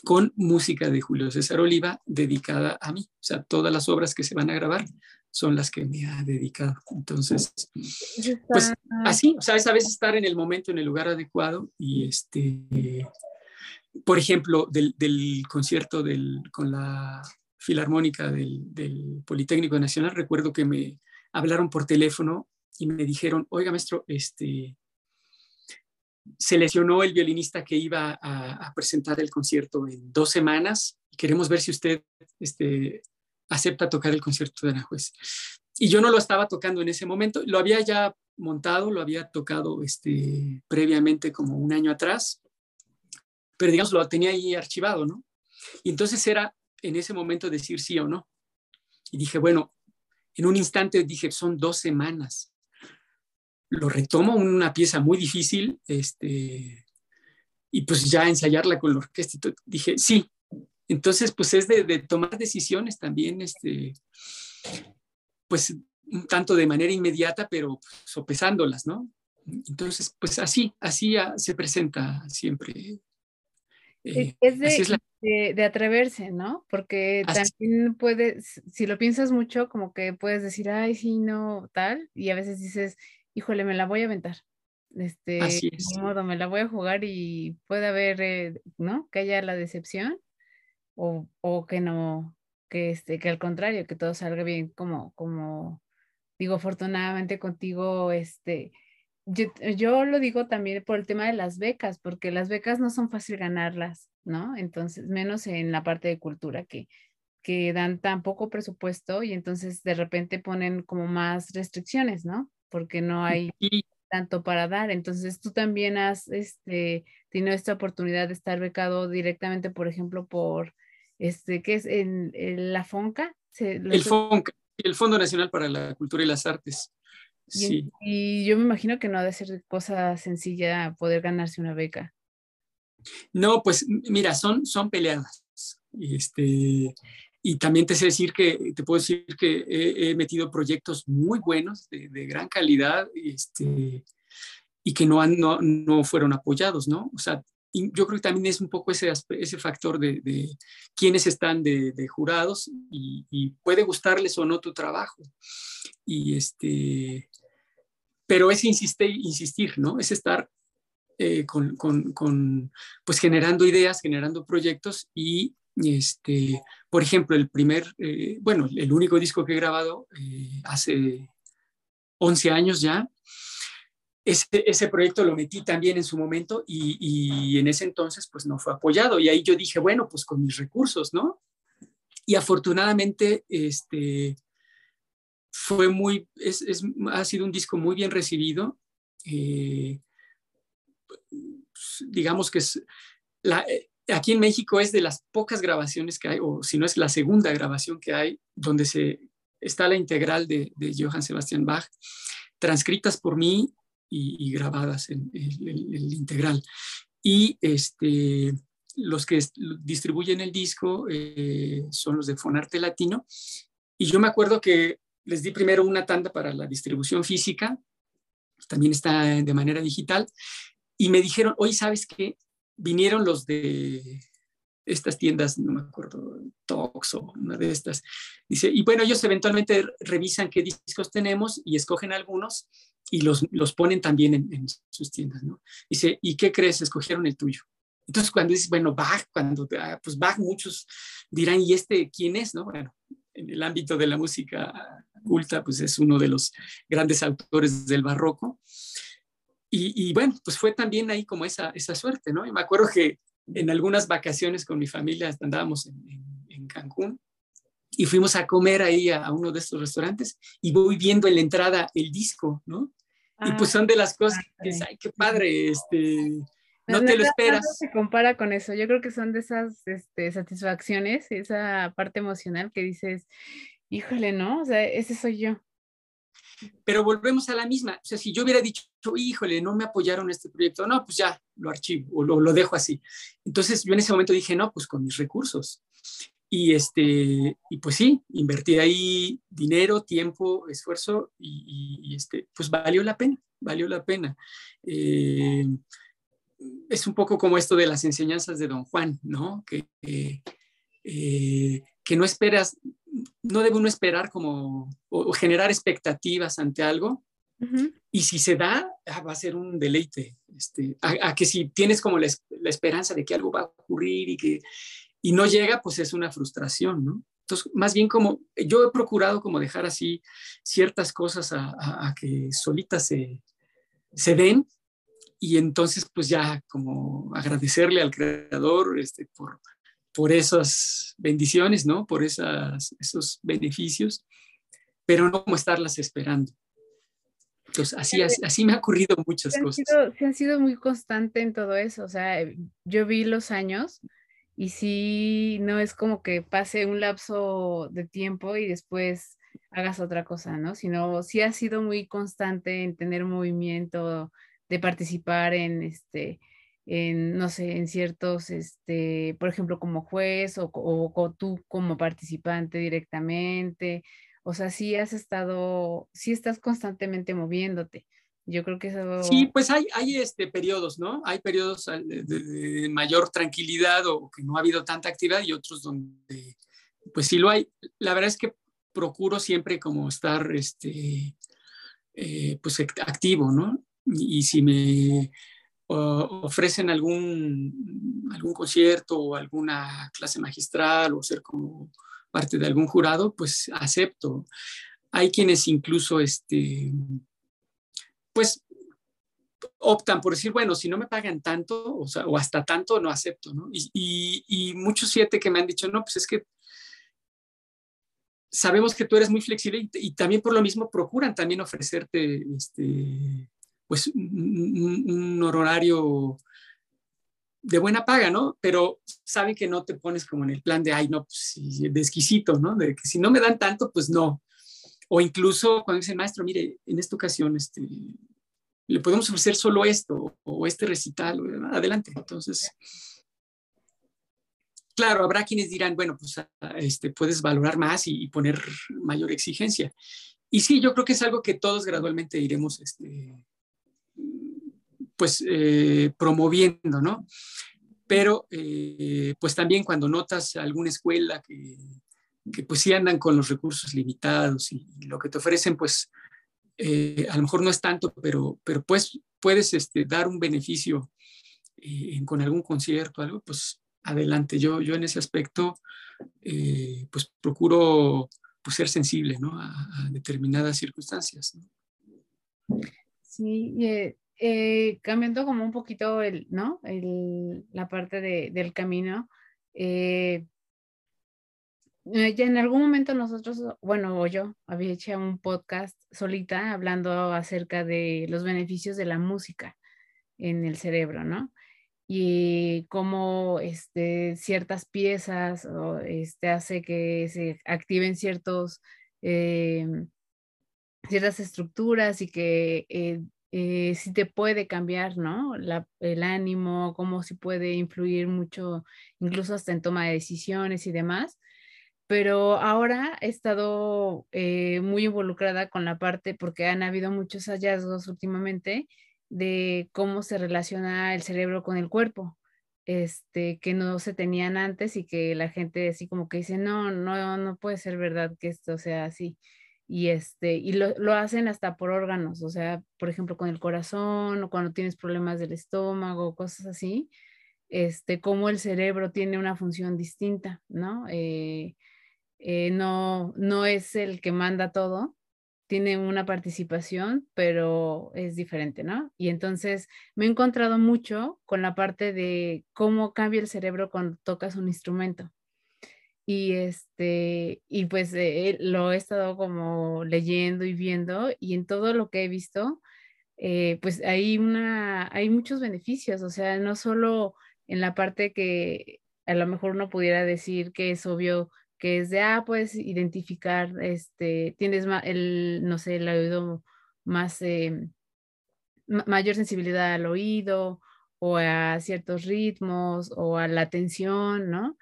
[SPEAKER 2] con música de Julio César Oliva dedicada a mí. O sea, todas las obras que se van a grabar son las que me ha dedicado. Entonces, pues así, o sea, es a veces estar en el momento, en el lugar adecuado y este, por ejemplo, del, concierto con la Filarmónica del, Politécnico Nacional, recuerdo que me hablaron por teléfono y me dijeron, oiga, maestro, este, se lesionó el violinista que iba a, presentar el concierto en dos semanas y queremos ver si usted este, acepta tocar el concierto de Aranjuez. Y yo no lo estaba tocando en ese momento, lo había ya montado, lo había tocado este, previamente como un año atrás, pero digamos lo tenía ahí archivado, ¿no? Y entonces era en ese momento decir sí o no. Y dije, bueno, en un instante dije, son dos semanas. Lo retomo, una pieza muy difícil, este, y pues ya ensayarla con la orquesta. Dije, sí. Entonces, pues es de, tomar decisiones también, este, pues un tanto de manera inmediata, pero sopesándolas, ¿no? Entonces, pues así, así se presenta siempre
[SPEAKER 1] eh, es, de, de, atreverse, ¿no? Porque también puedes, si lo piensas mucho, como que puedes decir, ay, sí, no, tal, y a veces dices, híjole, me la voy a aventar. Este, de modo, me la voy a jugar y puede haber, eh, ¿no? Que haya la decepción o, o, que no, que, este, que al contrario, que todo salga bien, como, como digo, afortunadamente contigo, este, yo, lo digo también por el tema de las becas, porque las becas no son fácil ganarlas, ¿no? Entonces, menos en la parte de cultura que, que dan tan poco presupuesto y entonces de repente ponen como más restricciones, ¿no? Porque no hay tanto para dar. Entonces, tú también has este, tenido esta oportunidad de estar becado directamente, por ejemplo, por, este, ¿qué es? En, la FONCA.
[SPEAKER 2] el FONCA, el Fondo Nacional para la Cultura y las Artes.
[SPEAKER 1] Y, yo me imagino que no ha de ser cosa sencilla poder ganarse una beca.
[SPEAKER 2] No, pues mira, son, son peleadas. Este, y también te sé decir que, te puedo decir que he, metido proyectos muy buenos, de, gran calidad, este, y que no, han, no, no, fueron apoyados, ¿no? O sea, yo creo que también es un poco ese, ese factor de, de quiénes están de, de jurados y, y, puede gustarles o no tu trabajo. Y este, pero es insistir, insistir ¿no? Es estar eh, con, con, con, pues generando ideas, generando proyectos y, este, por ejemplo, el primer, eh, bueno, el único disco que he grabado eh, hace 11 años ya, ese, ese, proyecto lo metí también en su momento y, y, en ese entonces pues no fue apoyado y ahí yo dije, bueno, pues con mis recursos, ¿no? Y afortunadamente, este, fue muy, es, ha sido un disco muy bien recibido. Eh, digamos que es la, aquí en México es de las pocas grabaciones que hay, o si no es la segunda grabación que hay, donde se, está la integral de, Johann Sebastian Bach. transcritas por mí y, grabadas en, el integral. Y este, los que distribuyen el disco eh, son los de Fonarte Latino. Y yo me acuerdo que les di primero una tanda para la distribución física, también está de manera digital, y me dijeron, oye, ¿sabes qué? Vinieron los de estas tiendas, no me acuerdo, Tox o una de estas. Dice, y bueno, ellos eventualmente revisan qué discos tenemos y escogen algunos y los, los ponen también en, sus tiendas, ¿no? Dice, ¿y qué crees? Escogieron el tuyo. Entonces, cuando dices, bueno, Bach, cuando, ah, pues Bach, muchos dirán, ¿y este quién es? ¿No? Bueno, en el ámbito de la música culta, pues es uno de los grandes autores del barroco. Y, y bueno, pues fue también ahí como esa, esa suerte, ¿no? Y me acuerdo que en algunas vacaciones con mi familia andábamos en, en, Cancún y fuimos a comer ahí a, uno de estos restaurantes y voy viendo en la entrada el disco, ¿no? y pues son de las cosas que ay, qué padre, este, no te lo esperas. No
[SPEAKER 1] se compara con eso. Yo creo que son de esas este, satisfacciones, esa parte emocional que dices, híjole, ¿no? O sea, ese soy yo.
[SPEAKER 2] Pero volvemos a la misma. O sea, si yo hubiera dicho, híjole, no me apoyaron este proyecto, no, pues ya lo archivo o lo, lo dejo así. Entonces yo en ese momento dije, no, pues con mis recursos. Y, este, y pues sí, invertí ahí dinero, tiempo, esfuerzo y, este, pues valió la pena, valió la pena. Eh, es un poco como esto de las enseñanzas de Don Juan, ¿no? Que, eh, que no esperas, no debe uno esperar como o, generar expectativas ante algo. Y si se da, ah, va a ser un deleite. Este, a, que si tienes como la, esperanza de que algo va a ocurrir y que y no llega, pues es una frustración, ¿no? Entonces, más bien como yo he procurado como dejar así ciertas cosas a, a que solitas se, se den y entonces pues ya como agradecerle al creador este, por, por esas bendiciones, ¿no? Por esas, esos beneficios, pero no como estarlas esperando. Entonces, así, así, me ha ocurrido muchas cosas.
[SPEAKER 1] se han sido muy constante en todo eso. O sea, yo vi los años y sí, no es como que pase un lapso de tiempo y después hagas otra cosa, ¿no? Sino sí ha sido muy constante en tener movimiento, de participar en este, en, no sé, en ciertos, este, por ejemplo, como juez o, o, tú como participante directamente. O sea, sí has estado, sí estás constantemente moviéndote. Yo creo que eso...
[SPEAKER 2] Sí, pues hay, hay este, periodos, ¿no? Hay periodos de, mayor tranquilidad o que no ha habido tanta actividad y otros donde, pues sí lo hay. La verdad es que procuro siempre como estar, este, eh, pues activo, ¿no? y si me ofrecen algún, algún concierto o alguna clase magistral o ser como parte de algún jurado, pues acepto. Hay quienes incluso, este, pues, optan por decir, bueno, si no me pagan tanto, o, sea, o hasta tanto, no acepto, ¿no? Y, y, y, muchos siete que me han dicho, no, pues es que sabemos que tú eres muy flexible y, y también por lo mismo procuran también ofrecerte este, pues un, horario de buena paga, ¿no? Pero saben que no te pones como en el plan de, ay, no, pues de exquisito, ¿no? De que si no me dan tanto, pues no. O incluso cuando dicen, maestro, mire, en esta ocasión, este, le podemos ofrecer solo esto o este recital, adelante. Entonces, claro, habrá quienes dirán, bueno, pues este, puedes valorar más y, poner mayor exigencia. Y sí, yo creo que es algo que todos gradualmente iremos este, pues eh, promoviendo, ¿no? Pero eh, pues también cuando notas alguna escuela que, pues sí andan con los recursos limitados y, lo que te ofrecen pues eh, a lo mejor no es tanto, pero, pero pues puedes este, dar un beneficio con algún concierto, algo, pues adelante. Yo, yo en ese aspecto pues procuro pues, ser sensible ¿no? a, determinadas circunstancias.
[SPEAKER 1] Sí, cambiando como un poquito el, ¿no? El, la parte de, del camino, eh, eh, ya en algún momento nosotros, bueno, o yo había hecho un podcast solita hablando acerca de los beneficios de la música en el cerebro, ¿no? Y cómo este, ciertas piezas o, este, hace que se activen ciertos ciertas estructuras y que eh, eh, sí te puede cambiar, ¿no? el ánimo, cómo sí puede influir mucho, incluso hasta en toma de decisiones y demás. Pero ahora he estado eh, muy involucrada con la parte, porque han habido muchos hallazgos últimamente de cómo se relaciona el cerebro con el cuerpo este, que no se tenían antes y que la gente así como que dice, no, no, no puede ser verdad que esto sea así. Y, este, y lo, lo hacen hasta por órganos, o sea, por ejemplo, con el corazón o cuando tienes problemas del estómago, cosas así, este, cómo el cerebro tiene una función distinta, ¿no? Eh, eh, no, no es el que manda todo, tiene una participación, pero es diferente, ¿no? Y entonces me he encontrado mucho con la parte de cómo cambia el cerebro cuando tocas un instrumento. Y este, y pues eh, lo he estado como leyendo y viendo, y en todo lo que he visto, eh, pues hay una, hay muchos beneficios, o sea, no solo en la parte que a lo mejor uno pudiera decir que es obvio que es de, ah, puedes identificar, este, tienes el, no sé, el oído más, eh, mayor sensibilidad al oído o a ciertos ritmos o a la atención, ¿no?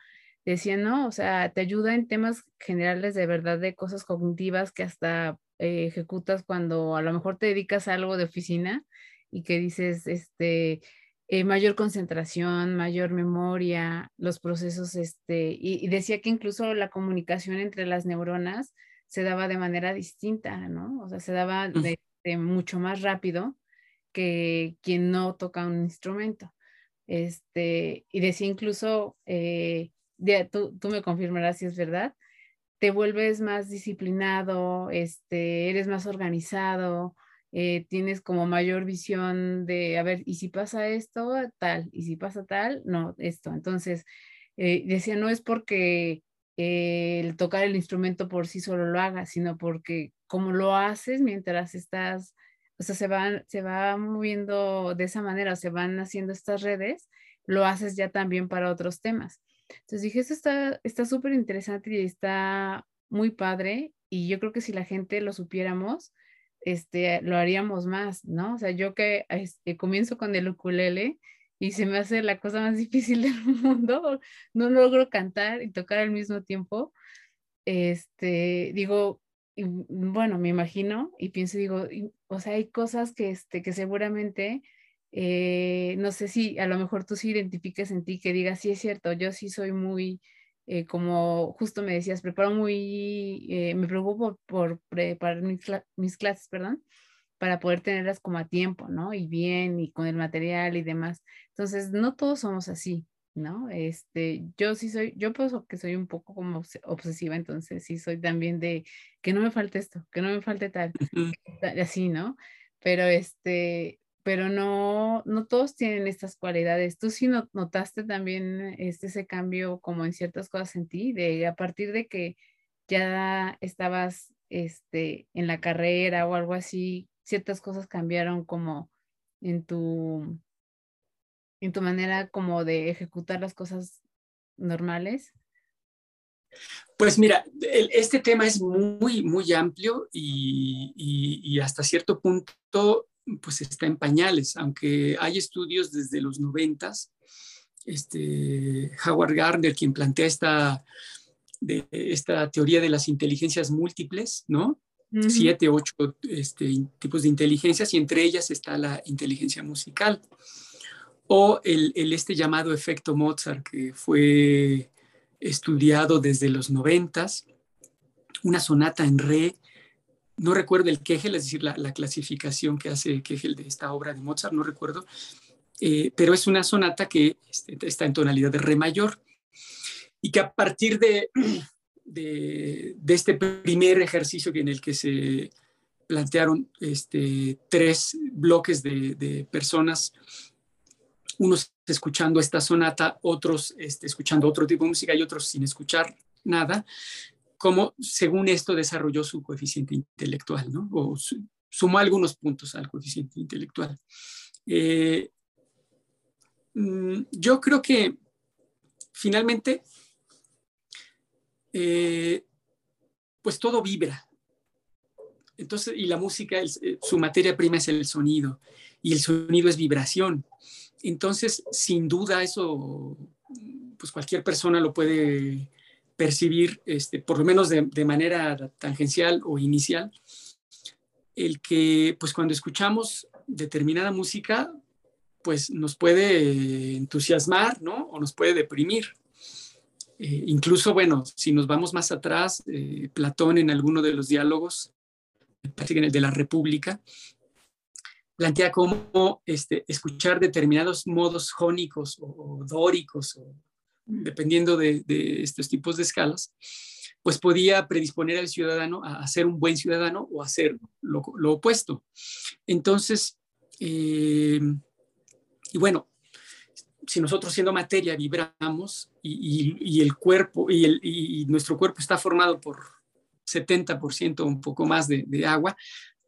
[SPEAKER 1] Decían, no, o sea, te ayuda en temas generales de verdad de cosas cognitivas que hasta eh, ejecutas cuando a lo mejor te dedicas a algo de oficina y que dices, este, eh, mayor concentración, mayor memoria, los procesos, este, y, decía que incluso la comunicación entre las neuronas se daba de manera distinta, ¿no? O sea, se daba de, mucho más rápido que quien no toca un instrumento. Este, y decía incluso, eh, tú, tú, me confirmarás si es verdad, te vuelves más disciplinado, este, eres más organizado, eh, tienes como mayor visión de, a ver, y si pasa esto, tal, y si pasa tal, no, esto. Entonces, eh, decía, no es porque eh, el tocar el instrumento por sí solo lo hagas, sino porque como lo haces mientras estás, o sea, se van, se va moviendo de esa manera, se van haciendo estas redes, lo haces ya también para otros temas. Entonces dije, esto está súper interesante y está muy padre, y yo creo que si la gente lo supiéramos, este, lo haríamos más, ¿no? O sea, yo que este, comienzo con el ukulele y se me hace la cosa más difícil del mundo, no logro cantar y tocar al mismo tiempo, este, digo, bueno, me imagino y pienso, digo, o sea, hay cosas que, este, que seguramente, eh, no sé si a lo mejor tú sí identifiques en ti, que digas, sí es cierto, yo sí soy muy eh, como justo me decías, preparo muy, eh, me preocupo por, preparar mis, clases, perdón, para poder tenerlas como a tiempo, ¿no? Y bien, y con el material y demás. Entonces, no todos somos así, ¿no? Este, yo sí soy, yo pienso que soy un poco como obsesiva, entonces sí soy también de que no me falte esto, que no me falte tal, así, ¿no? Pero este, pero no, no todos tienen estas cualidades. Tú sí notaste también este, ese cambio como en ciertas cosas en ti, de a partir de que ya estabas este, en la carrera o algo así, ciertas cosas cambiaron como en tu, en tu manera como de ejecutar las cosas normales.
[SPEAKER 2] Pues mira, este tema es muy, muy amplio y, y hasta cierto punto pues está en pañales, aunque hay estudios desde los noventas. Este, Howard Gardner, quien plantea esta, de, esta teoría de las inteligencias múltiples, ¿no? Siete, ocho este, tipos de inteligencias y entre ellas está la inteligencia musical. O el, el, este llamado efecto Mozart, que fue estudiado desde los noventas, una sonata en re no recuerdo el Kegel, es decir, la, clasificación que hace Kegel de esta obra de Mozart, no recuerdo, eh, pero es una sonata que este, está en tonalidad de re mayor y que a partir de, este primer ejercicio en el que se plantearon este, tres bloques de, personas, unos escuchando esta sonata, otros este, escuchando otro tipo de música y otros sin escuchar nada, cómo según esto desarrolló su coeficiente intelectual, ¿no? O sumó algunos puntos al coeficiente intelectual. Eh, mm, yo creo que finalmente, eh, pues todo vibra. Entonces, y la música, eh, su materia prima es el sonido, y el sonido es vibración. Entonces, sin duda, eso, pues cualquier persona lo puede percibir, este, por lo menos de, de manera tangencial o inicial, el que, pues cuando escuchamos determinada música, pues nos puede entusiasmar, ¿no? O nos puede deprimir. Eh, incluso, bueno, si nos vamos más atrás, eh, Platón en alguno de los diálogos, en el de la República, plantea cómo este, escuchar determinados modos jónicos o, dóricos, o, dependiendo de, estos tipos de escalas, pues podía predisponer al ciudadano a, ser un buen ciudadano o a ser lo, opuesto. Entonces, eh, y bueno, si nosotros siendo materia vibramos y, el cuerpo y, nuestro cuerpo está formado por 70% un poco más de, agua,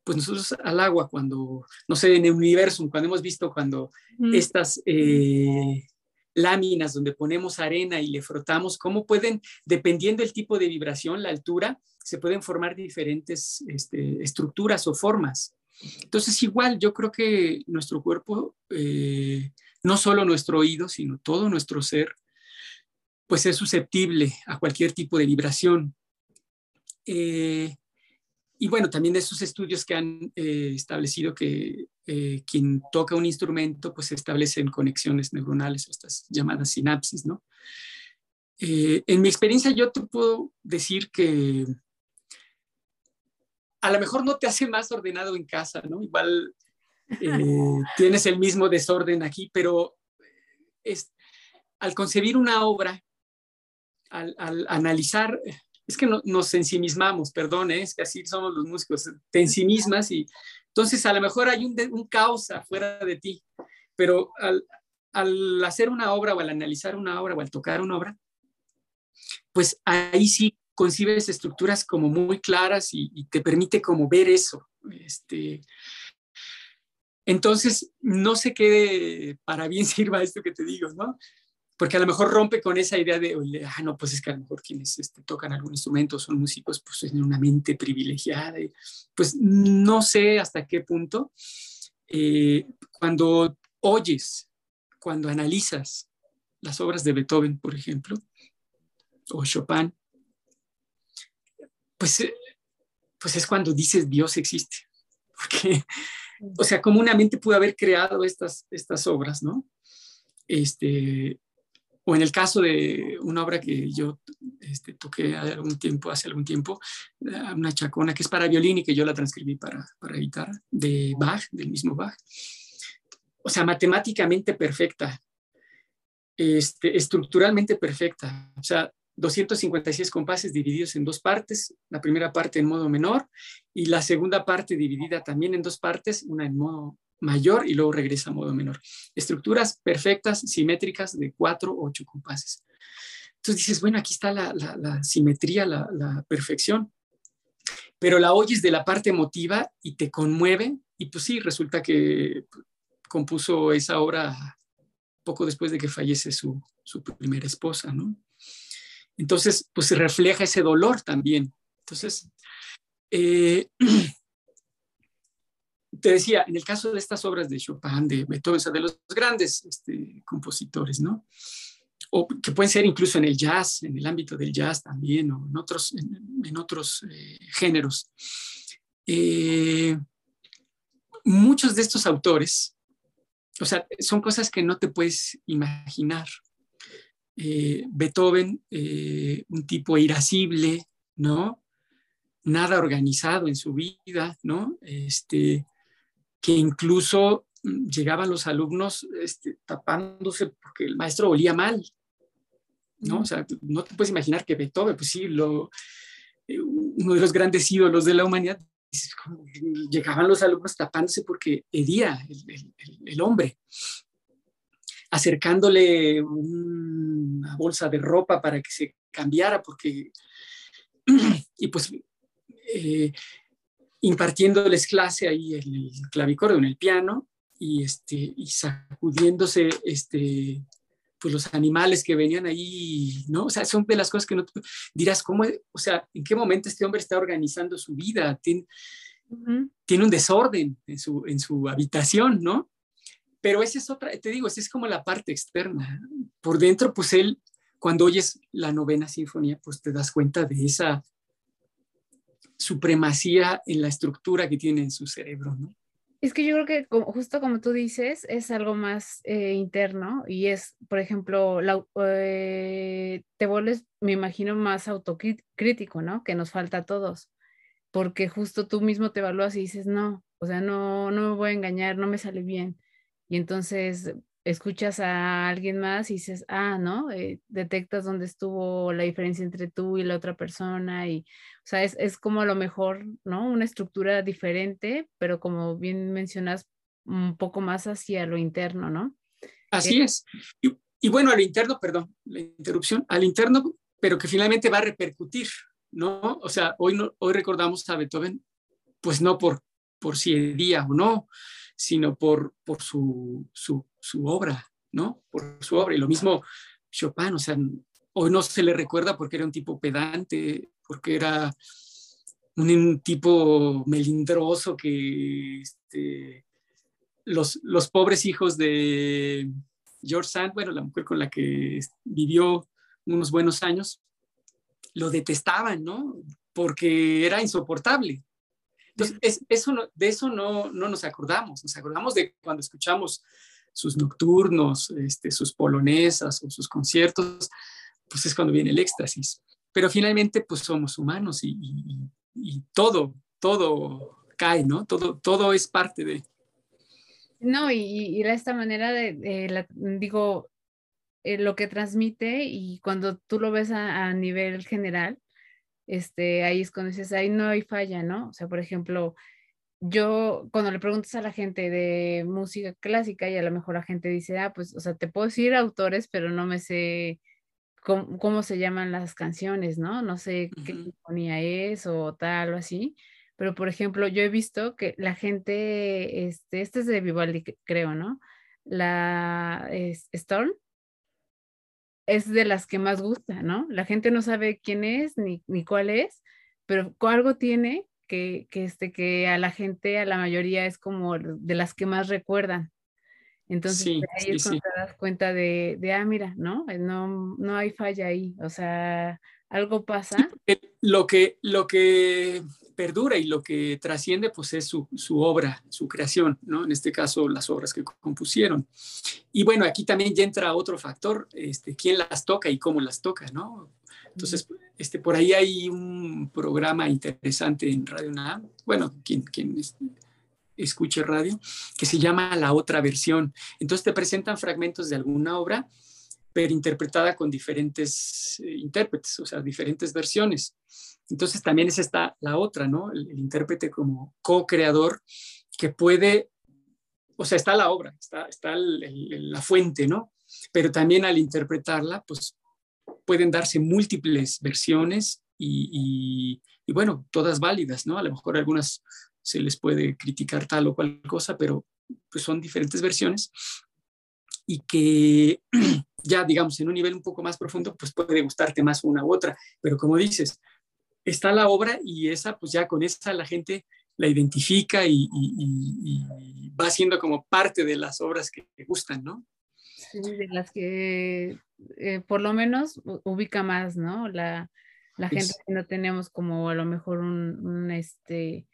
[SPEAKER 2] pues nosotros al agua cuando, no sé, en el universo, cuando hemos visto cuando estas eh, láminas donde ponemos arena y le frotamos, cómo pueden, dependiendo del tipo de vibración, la altura, se pueden formar diferentes este, estructuras o formas. Entonces, igual, yo creo que nuestro cuerpo eh, no solo nuestro oído, sino todo nuestro ser, pues es susceptible a cualquier tipo de vibración. Eh, y bueno, también de esos estudios que han eh, establecido que eh, quien toca un instrumento, pues se establecen conexiones neuronales, estas llamadas sinapsis, ¿no? en mi experiencia yo te puedo decir que a lo mejor no te hace más ordenado en casa, ¿no? Igual eh, tienes el mismo desorden aquí, pero es, al concebir una obra, al, analizar, es que no, nos ensimismamos, perdón, ¿eh? es que así somos los músicos, te ensimismas y entonces a lo mejor hay un, un caos afuera de ti, pero al, hacer una obra o al analizar una obra o al tocar una obra, pues ahí sí concibes estructuras como muy claras y, y, te permite como ver eso. Este, entonces, no sé qué para bien sirva esto que te digo, ¿no? Porque a lo mejor rompe con esa idea de, ah, no, pues es que a lo mejor quienes este, tocan algún instrumento son músicos, pues tienen una mente privilegiada. pues no sé hasta qué punto. Eh, cuando oyes, cuando analizas las obras de Beethoven, por ejemplo, o Chopin, pues, eh, pues es cuando dices Dios existe. Porque o sea, comúnmente pudo haber creado estas, estas obras, ¿no? Este, o en el caso de una obra que yo este, toqué hace algún tiempo, una chacona que es para violín y que yo la transcribí para, para guitarra, de Bach, del mismo Bach. O sea, matemáticamente perfecta, este, estructuralmente perfecta. O sea, 256 compases divididos en dos partes, la primera parte en modo menor y la segunda parte dividida también en dos partes, una en modo mayor y luego regresa a modo menor. Estructuras perfectas, simétricas de cuatro o ocho compases. Entonces dices, bueno, aquí está la, simetría, la, perfección, pero la oyes de la parte emotiva y te conmueve y pues sí, resulta que compuso esa obra poco después de que fallece su, su primera esposa, ¿no? Entonces, pues se refleja ese dolor también. Entonces, eh, te decía, en el caso de estas obras de Chopin, de Beethoven, o sea, de los grandes este, compositores, ¿no? O que pueden ser incluso en el jazz, en el ámbito del jazz también, o en otros, en, otros eh, géneros. Eh, muchos de estos autores, o sea, son cosas que no te puedes imaginar. Eh, Beethoven, un tipo irascible, ¿no? Nada organizado en su vida, ¿no? Este, que incluso mm, llegaban los alumnos este, tapándose porque el maestro olía mal, ¿no? O sea, no te puedes imaginar que Beethoven, pues sí, lo, eh, uno de los grandes ídolos de la humanidad, llegaban los alumnos tapándose porque hería el hombre acercándole una bolsa de ropa para que se cambiara, porque, y pues eh, impartiéndoles clase ahí en el clavicordio, en el piano, y, este, y sacudiéndose este, pues los animales que venían ahí, ¿no? O sea, son de las cosas que no dirás, ¿cómo, o sea, en qué momento este hombre está organizando su vida? tiene un desorden en su, en su habitación, ¿no? Pero esa es otra, te digo, esa es como la parte externa. Por dentro, pues él, cuando oyes la novena sinfonía, pues te das cuenta de esa supremacía en la estructura que tiene en su cerebro, ¿no?
[SPEAKER 1] Es que yo creo que justo como tú dices, es algo más eh, interno y es, por ejemplo, eh, te vuelves, me imagino, más autocrítico, ¿no? Que nos falta a todos, porque justo tú mismo te evalúas y dices, no, o sea, no, no me voy a engañar, no me sale bien. Y entonces escuchas a alguien más y dices, ah, ¿no? Eh, detectas dónde estuvo la diferencia entre tú y la otra persona y, o sea, es, es, como a lo mejor, ¿no? Una estructura diferente, pero como bien mencionas, un poco más hacia lo interno, ¿no?
[SPEAKER 2] Así eh, es. Y, y, bueno, al interno, perdón, la interrupción, al interno, pero que finalmente va a repercutir, ¿no? O sea, hoy, no, hoy recordamos a Beethoven, pues no por, por si día o no, sino por, por su, su, su, obra, ¿no? Por su obra. Y lo mismo Chopin, o sea, hoy no se le recuerda porque era un tipo pedante, porque era un, tipo melindroso que este, los, los pobres hijos de George Sand, bueno, la mujer con la que vivió unos buenos años, lo detestaban, ¿no? Porque era insoportable. Entonces, eso de eso no, no, nos acordamos, nos acordamos de cuando escuchamos sus nocturnos, este, sus polonesas o sus conciertos, pues es cuando viene el éxtasis. Pero finalmente, pues somos humanos y, y, todo, todo cae, ¿no? Todo, todo es parte de...
[SPEAKER 1] No, y, y esta manera de, digo, eh, lo que transmite y cuando tú lo ves a, a nivel general, este, ahí es cuando dices, ahí no hay falla, ¿no? O sea, por ejemplo, yo cuando le preguntas a la gente de música clásica y a lo mejor la gente dice, ah, pues, o sea, te puedo decir autores, pero no me sé cómo, se llaman las canciones, ¿no? No sé qué sinfonía es o tal o así. Pero, por ejemplo, yo he visto que la gente, este, este es de Vivaldi, creo, ¿no? La Storm, es de las que más gusta, ¿no? La gente no sabe quién es ni, ni cuál es, pero algo tiene que, que, este, que a la gente, a la mayoría, es como de las que más recuerdan. Entonces ahí es cuando te das cuenta de, de, ah, mira, ¿no? Eh, ¿no? No hay falla ahí, o sea, algo pasa.
[SPEAKER 2] Lo que, lo que perdura y lo que trasciende pues es su, su, obra, su creación, ¿no? En este caso las obras que compusieron. Y bueno, aquí también ya entra otro factor, este, quién las toca y cómo las toca, ¿no? Entonces, este, por ahí hay un programa interesante en Radio NAM, bueno, quien, quien escuche radio, que se llama La Otra Versión. Entonces te presentan fragmentos de alguna obra, pero interpretada con diferentes eh, intérpretes, o sea, diferentes versiones. Entonces también es esta la otra, ¿no? El, intérprete como co-creador que puede, o sea, está la obra, está, está la fuente, ¿no? Pero también al interpretarla, pues pueden darse múltiples versiones y, y, bueno, todas válidas, ¿no? A lo mejor algunas se les puede criticar tal o cual cosa, pero pues son diferentes versiones y que ya digamos en un nivel un poco más profundo pues puede gustarte más una u otra, pero como dices, está la obra y esa, pues ya con esa la gente la identifica y, va siendo como parte de las obras que le gustan, ¿no?
[SPEAKER 1] Sí, de las que eh, por lo menos ubica más, ¿no? La, gente que no tenemos como a lo mejor un, este,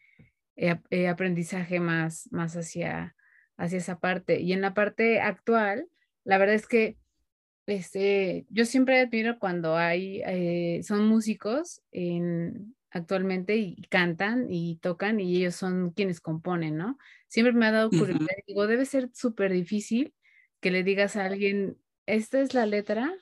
[SPEAKER 1] eh, eh, aprendizaje más, más hacia, hacia esa parte. Y en la parte actual, la verdad es que este, yo siempre admiro cuando hay, eh, son músicos en, actualmente y cantan y tocan y ellos son quienes componen, ¿no? Siempre me ha dado curiosidad, digo, debe ser súper difícil que le digas a alguien, esta es la letra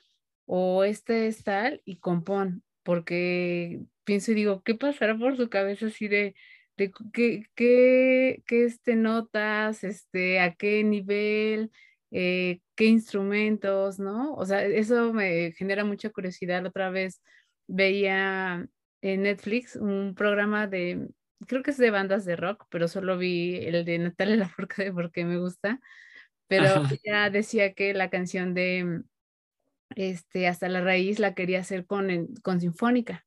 [SPEAKER 1] o este es tal y compón, porque pienso y digo, ¿qué pasará por su cabeza así de, de qué, qué, qué este, notas, este, a qué nivel? Eh, qué instrumentos, ¿no? O sea, eso me genera mucha curiosidad. Otra vez veía en Netflix un programa de, creo que es de bandas de rock, pero solo vi el de Natalia Lafourcade porque me gusta, pero ella decía que la canción de este, Hasta la Raíz la quería hacer con, con Sinfónica.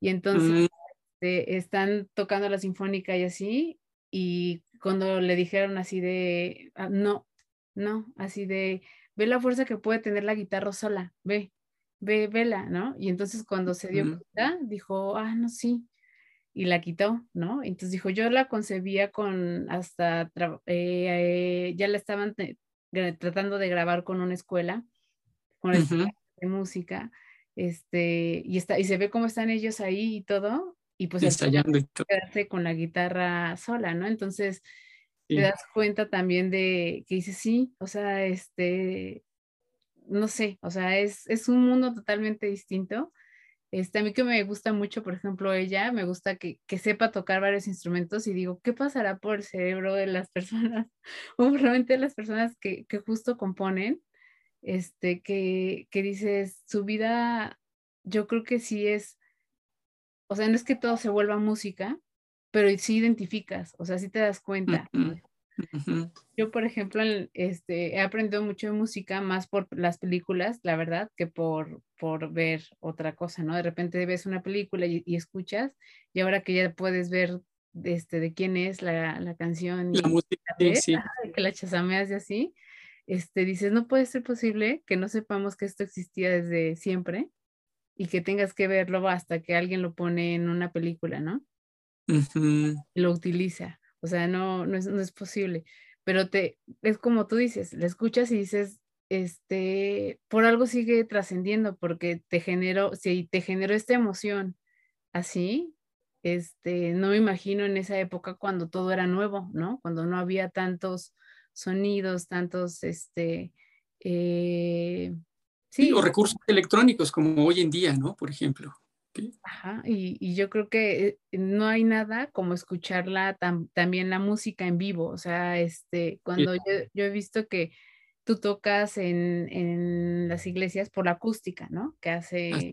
[SPEAKER 1] Y entonces... Mm. Este, están tocando la sinfónica y así, y cuando le dijeron así de, ah, no, no, así de, ve la fuerza que puede tener la guitarra sola, ve, ve, vela, ¿no? Y entonces cuando se dio cuenta, dijo, ah, no, sí, y la quitó, ¿no? Entonces dijo, yo la concebía con hasta, eh, ya la estaban tratando de grabar con una escuela, con la escuela de música, este, y, está, y se ve cómo están ellos ahí y todo, y pues
[SPEAKER 2] ensayando y
[SPEAKER 1] quedarse con la guitarra sola, ¿no? Entonces te das cuenta también de que dices, sí, o sea, este, no sé, o sea, es, es un mundo totalmente distinto. Este, a mí que me gusta mucho, por ejemplo, ella, me gusta que, que, sepa tocar varios instrumentos y digo, ¿qué pasará por el cerebro de las personas? O realmente de las personas que, que justo componen, este, que, que dices, su vida, yo creo que sí es o sea, no es que todo se vuelva música, pero sí identificas, o sea, sí te das cuenta. Yo, por ejemplo, este, he aprendido mucho de música más por las películas, la verdad, que por, por ver otra cosa, ¿no? De repente ves una película y, escuchas, y ahora que ya puedes ver este, de quién es la, la canción.
[SPEAKER 2] La música, sí.
[SPEAKER 1] que la chasameas y así, este, dices, no puede ser posible que no sepamos que esto existía desde siempre y que tengas que verlo hasta que alguien lo pone en una película, ¿no? Lo utiliza. O sea, no, no es, no es posible. Pero te, es como tú dices, le escuchas y dices, este, por algo sigue trascendiendo, porque te generó, si te generó esta emoción así, este, no me imagino en esa época cuando todo era nuevo, ¿no? Cuando no había tantos sonidos, tantos, este, eh,
[SPEAKER 2] Sí. o recursos electrónicos como hoy en día, ¿no? Por ejemplo.
[SPEAKER 1] Ajá, y, yo creo que eh, no hay nada como escucharla también la música en vivo. O sea, este, cuando yo, he visto que tú tocas en, las iglesias por la acústica, ¿no? Que hace,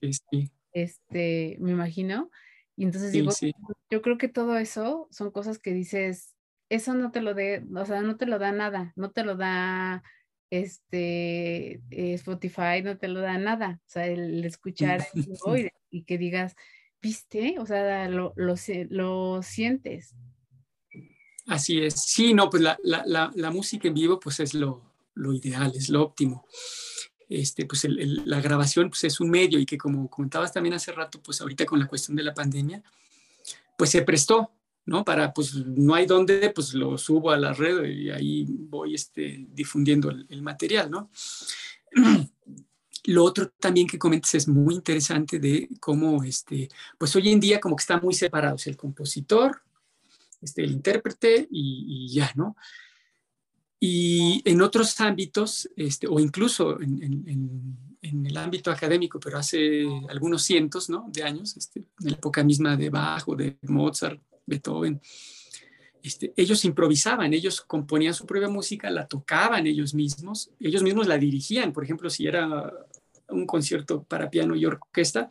[SPEAKER 1] este, me imagino. Y entonces digo, yo creo que todo eso son cosas que dices, eso no te lo de, o sea, no te lo da nada, no te lo da este, eh, Spotify no te lo da nada. O sea, el escuchar y, que digas, viste, o sea, lo, lo, lo, sientes.
[SPEAKER 2] Así es. Sí, no, pues la, la, la, música en vivo pues es lo, lo ideal, es lo óptimo. Este, pues el, la grabación pues es un medio y que como comentabas también hace rato, pues ahorita con la cuestión de la pandemia, pues se prestó, ¿no? Para, pues no hay dónde, pues lo subo a la red y ahí voy este, difundiendo el, material, ¿no? Lo otro también que comentes es muy interesante de cómo, este, pues hoy en día como que están muy separados el compositor, este, el intérprete y, ya, ¿no? Y en otros ámbitos, este, o incluso en, en, el ámbito académico, pero hace algunos cientos ¿no? de años, este, en la época misma de Bach o de Mozart, Beethoven, este, ellos improvisaban, ellos componían su propia música, la tocaban ellos mismos, ellos mismos la dirigían, por ejemplo, si era un concierto para piano y orquesta,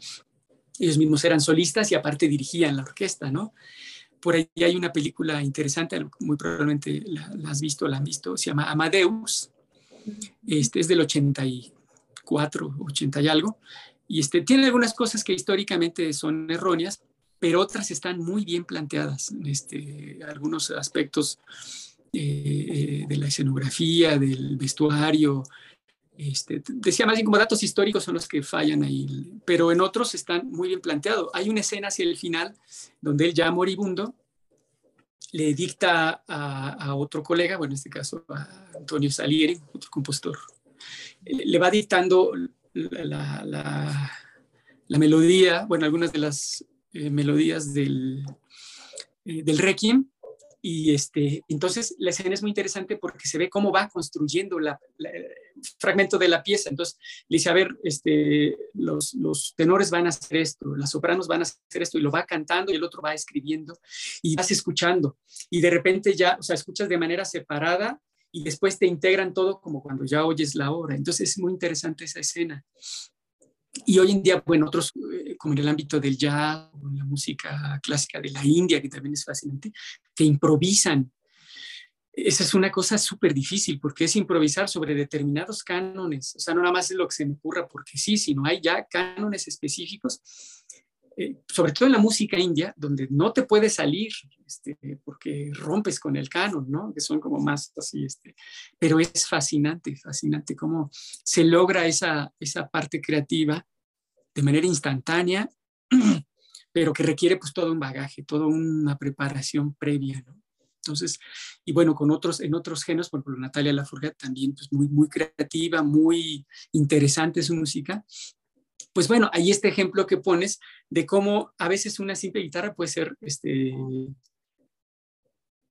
[SPEAKER 2] ellos mismos eran solistas y aparte dirigían la orquesta, ¿no? Por ahí hay una película interesante, muy probablemente la, has visto, la han visto, se llama Amadeus, este es del 84, 80 y algo, y este, tiene algunas cosas que históricamente son erróneas, pero otras están muy bien planteadas, este, algunos aspectos eh, de la escenografía, del vestuario. Este, decía más bien como datos históricos son los que fallan ahí, pero en otros están muy bien planteados. Hay una escena hacia el final donde él ya moribundo le dicta a, otro colega, bueno, en este caso a Antonio Salieri, otro compositor, le va dictando la, la melodía, bueno, algunas de las eh, melodías del, eh, del Requiem. Y este, entonces la escena es muy interesante porque se ve cómo va construyendo la, el fragmento de la pieza. Entonces le dice, a ver, este, los, los, tenores van a hacer esto, las sopranos van a hacer esto, y lo va cantando y el otro va escribiendo y vas escuchando. Y de repente ya, o sea, escuchas de manera separada y después te integran todo como cuando ya oyes la obra. Entonces es muy interesante esa escena. Y hoy en día, bueno, otros, eh, como en el ámbito del jazz, la música clásica de la India, que también es fascinante, que improvisan. Esa es una cosa súper difícil, porque es improvisar sobre determinados cánones. O sea, no nada más es lo que se me ocurra porque sí, sino hay ya cánones específicos eh, sobre todo en la música india, donde no te puedes salir este, porque rompes con el canon, ¿no? Que son como más así, este, pero es fascinante, fascinante cómo se logra esa, esa parte creativa de manera instantánea, pero que requiere pues todo un bagaje, toda una preparación previa. Entonces, y bueno, con otros, en otros géneros, por ejemplo, Natalia Lafourcade también, pues muy, muy creativa, muy interesante su música. Pues bueno, ahí este ejemplo que pones de cómo a veces una simple guitarra puede ser este,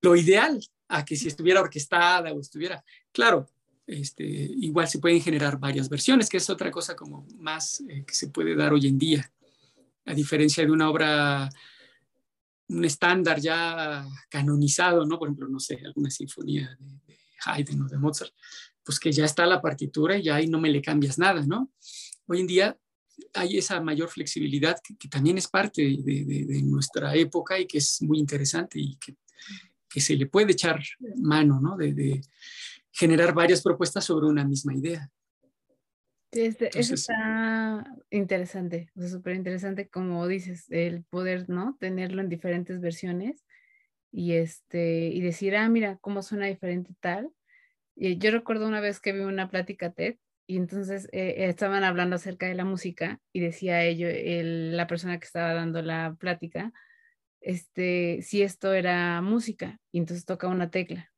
[SPEAKER 2] lo ideal a que si estuviera orquestada o estuviera, claro, este, igual se pueden generar varias versiones, que es otra cosa como más eh, que se puede dar hoy en día, a diferencia de una obra un estándar ya canonizado, ¿no? Por ejemplo, no sé, alguna sinfonía de, Haydn o de Mozart, pues que ya está la partitura y ya ahí no me le cambias nada, ¿no? Hoy en día hay esa mayor flexibilidad que, también es parte de, nuestra época y que es muy interesante y que, que se le puede echar mano, ¿no? de generar varias propuestas sobre una misma idea.
[SPEAKER 1] Sí, este, eso está interesante, o sea, súper interesante, como dices, el poder, ¿no? Tenerlo en diferentes versiones y, este, y decir, ah, mira, cómo suena diferente tal. Y yo recuerdo una vez que vi una plática TED y entonces eh, estaban hablando acerca de la música y decía ello, la persona que estaba dando la plática, este, si esto era música y entonces toca una tecla.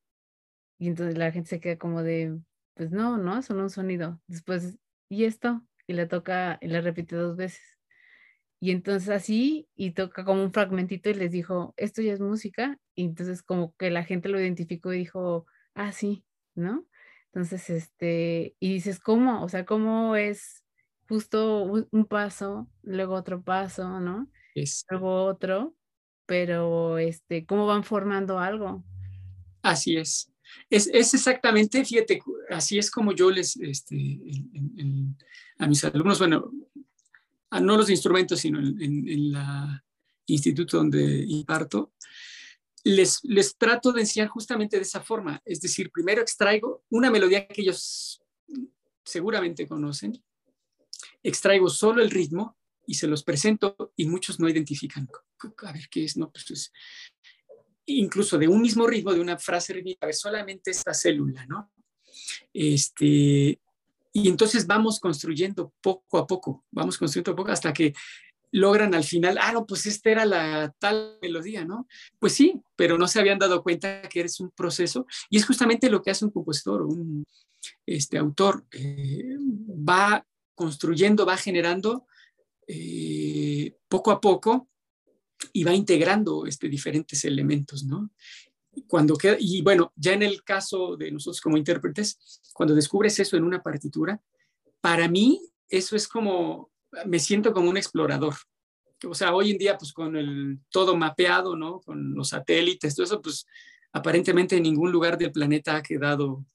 [SPEAKER 1] Y entonces la gente se queda como de, pues no, no, solo un sonido. Después ¿y esto? Y le toca, y le repite dos veces. Y entonces así, y toca como un fragmentito y les dijo, esto ya es música. Y entonces como que la gente lo identificó y dijo, ah, sí, ¿no? Entonces, este, y dices, ¿cómo? O sea, ¿cómo es justo un, paso, luego otro paso, ¿no? Luego otro, pero, este, ¿cómo van formando algo?
[SPEAKER 2] Así es. Es, exactamente, fíjate, así es como yo les, este, a mis alumnos, bueno, a no los instrumentos, sino en, el instituto donde imparto, les, trato de enseñar justamente de esa forma. Es decir, primero extraigo una melodía que ellos seguramente conocen, extraigo solo el ritmo y se los presento y muchos no identifican. A ver, ¿qué es? No, pues es, incluso de un mismo ritmo, de una frase rítmica, solamente esta célula, ¿no? Este, y entonces vamos construyendo poco a poco, vamos construyendo poco hasta que logran al final, ah, no, pues esta era la tal melodía, ¿no? Pues sí, pero no se habían dado cuenta que eres un proceso y es justamente lo que hace un compositor, un este, autor, eh, va construyendo, va generando eh, poco a poco y va integrando este, diferentes elementos, ¿no? Cuando y bueno, ya en el caso de nosotros como intérpretes, cuando descubres eso en una partitura, para mí eso es como, me siento como un explorador. O sea, hoy en día, pues con todo mapeado, ¿no? Con los satélites, todo eso, pues aparentemente en ningún lugar del planeta ha quedado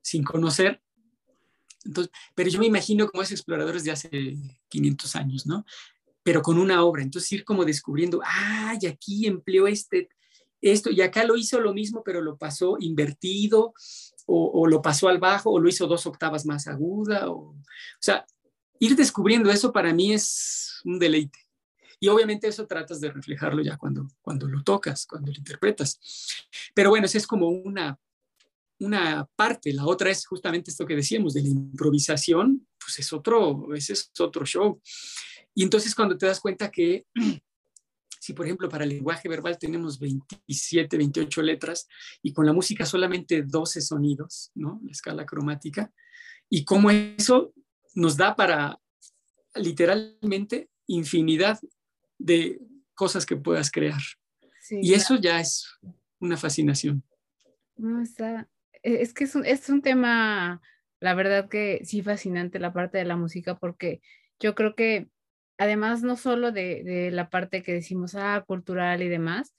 [SPEAKER 2] sin conocer. Entonces, pero yo me imagino como esos exploradores de hace 500 años, ¿no? pero con una obra. Entonces ir como descubriendo, ay, aquí empleó este, esto, y acá lo hizo lo mismo, pero lo pasó invertido, o, lo pasó al bajo, o lo hizo dos octavas más aguda, o, o sea, ir descubriendo eso para mí es un deleite. Y obviamente eso tratas de reflejarlo ya cuando, cuando lo tocas, cuando lo interpretas. Pero bueno, esa es como una, una parte. La otra es justamente esto que decíamos de la improvisación, pues es otro, ese es otro show. Y entonces cuando te das cuenta que si por ejemplo para el lenguaje verbal tenemos 27, 28 letras y con la música solamente 12 sonidos, ¿no? La escala cromática, y cómo eso nos da para literalmente infinidad de cosas que puedas crear. y eso ya es una fascinación.
[SPEAKER 1] No, está, e, es que es un, es un tema, la verdad que sí fascinante la parte de la música porque yo creo que además no solo de, la parte que decimos, ah, cultural y demás,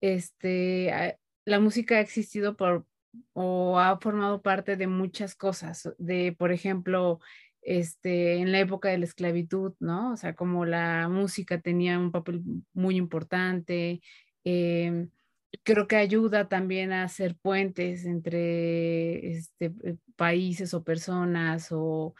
[SPEAKER 1] este, la música ha existido por o ha formado parte de muchas cosas, de, por ejemplo, este, en la época de la esclavitud, ¿no? O sea, como la música tenía un papel muy importante, em, creo que ayuda también a hacer puentes entre este, eh, países o personas o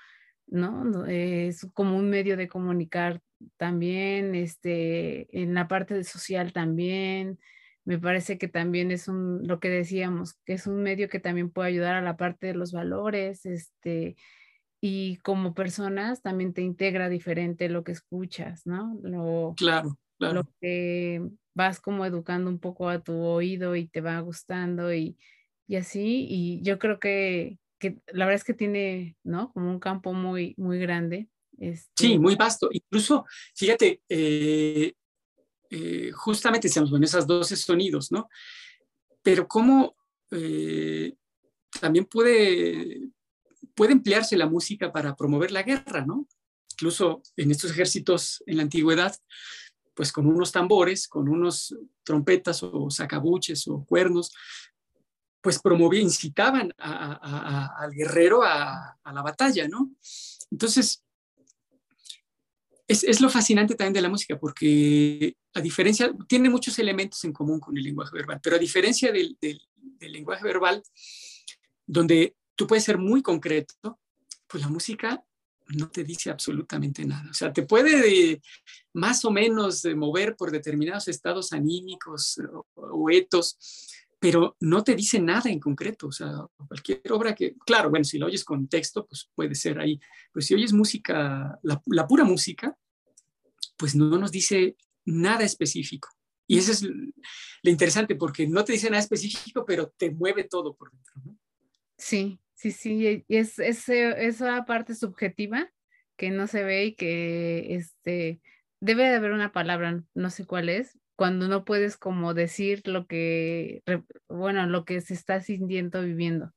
[SPEAKER 1] ¿no? Es como un medio de comunicar también, este, en la parte social también. Me parece que también es un, lo que decíamos, que es un medio que también puede ayudar a la parte de los valores, este, y como personas también te integra diferente lo que escuchas, ¿no? Lo,
[SPEAKER 2] claro, claro.
[SPEAKER 1] Lo que vas como educando un poco a tu oído y te va gustando y, y así. Y yo creo que, que, la verdad es que tiene, ¿no? Como un campo muy, muy grande.
[SPEAKER 2] Este... Sí, muy vasto. Incluso, fíjate, eh, eh, justamente decíamos, bueno, esas 12 sonidos, ¿no? Pero cómo eh, también puede, puede emplearse la música para promover la guerra, ¿no? Incluso en estos ejércitos en la antigüedad, pues con unos tambores, con unos trompetas o sacabuches o cuernos, pues promovía, incitaban al guerrero a, la batalla, ¿no? Entonces, es, lo fascinante también de la música, porque a diferencia, tiene muchos elementos en común con el lenguaje verbal, pero a diferencia del lenguaje verbal, donde tú puedes ser muy concreto, pues la música no te dice absolutamente nada. O sea, te puede más o menos mover por determinados estados anímicos o, etos, pero no te dice nada en concreto. O sea, cualquier obra que, claro, bueno, si lo oyes con texto, pues puede ser ahí. Pero si oyes música, la, la pura música, pues no nos dice nada específico. Y eso es lo interesante, porque no te dice nada específico, pero te mueve todo por dentro. ¿no?
[SPEAKER 1] Sí, Sí, sí, y es, es, esa parte subjetiva que no se ve y que este, debe de haber una palabra, no sé cuál es, cuando no puedes como decir lo que, bueno, lo que se está sintiendo, viviendo,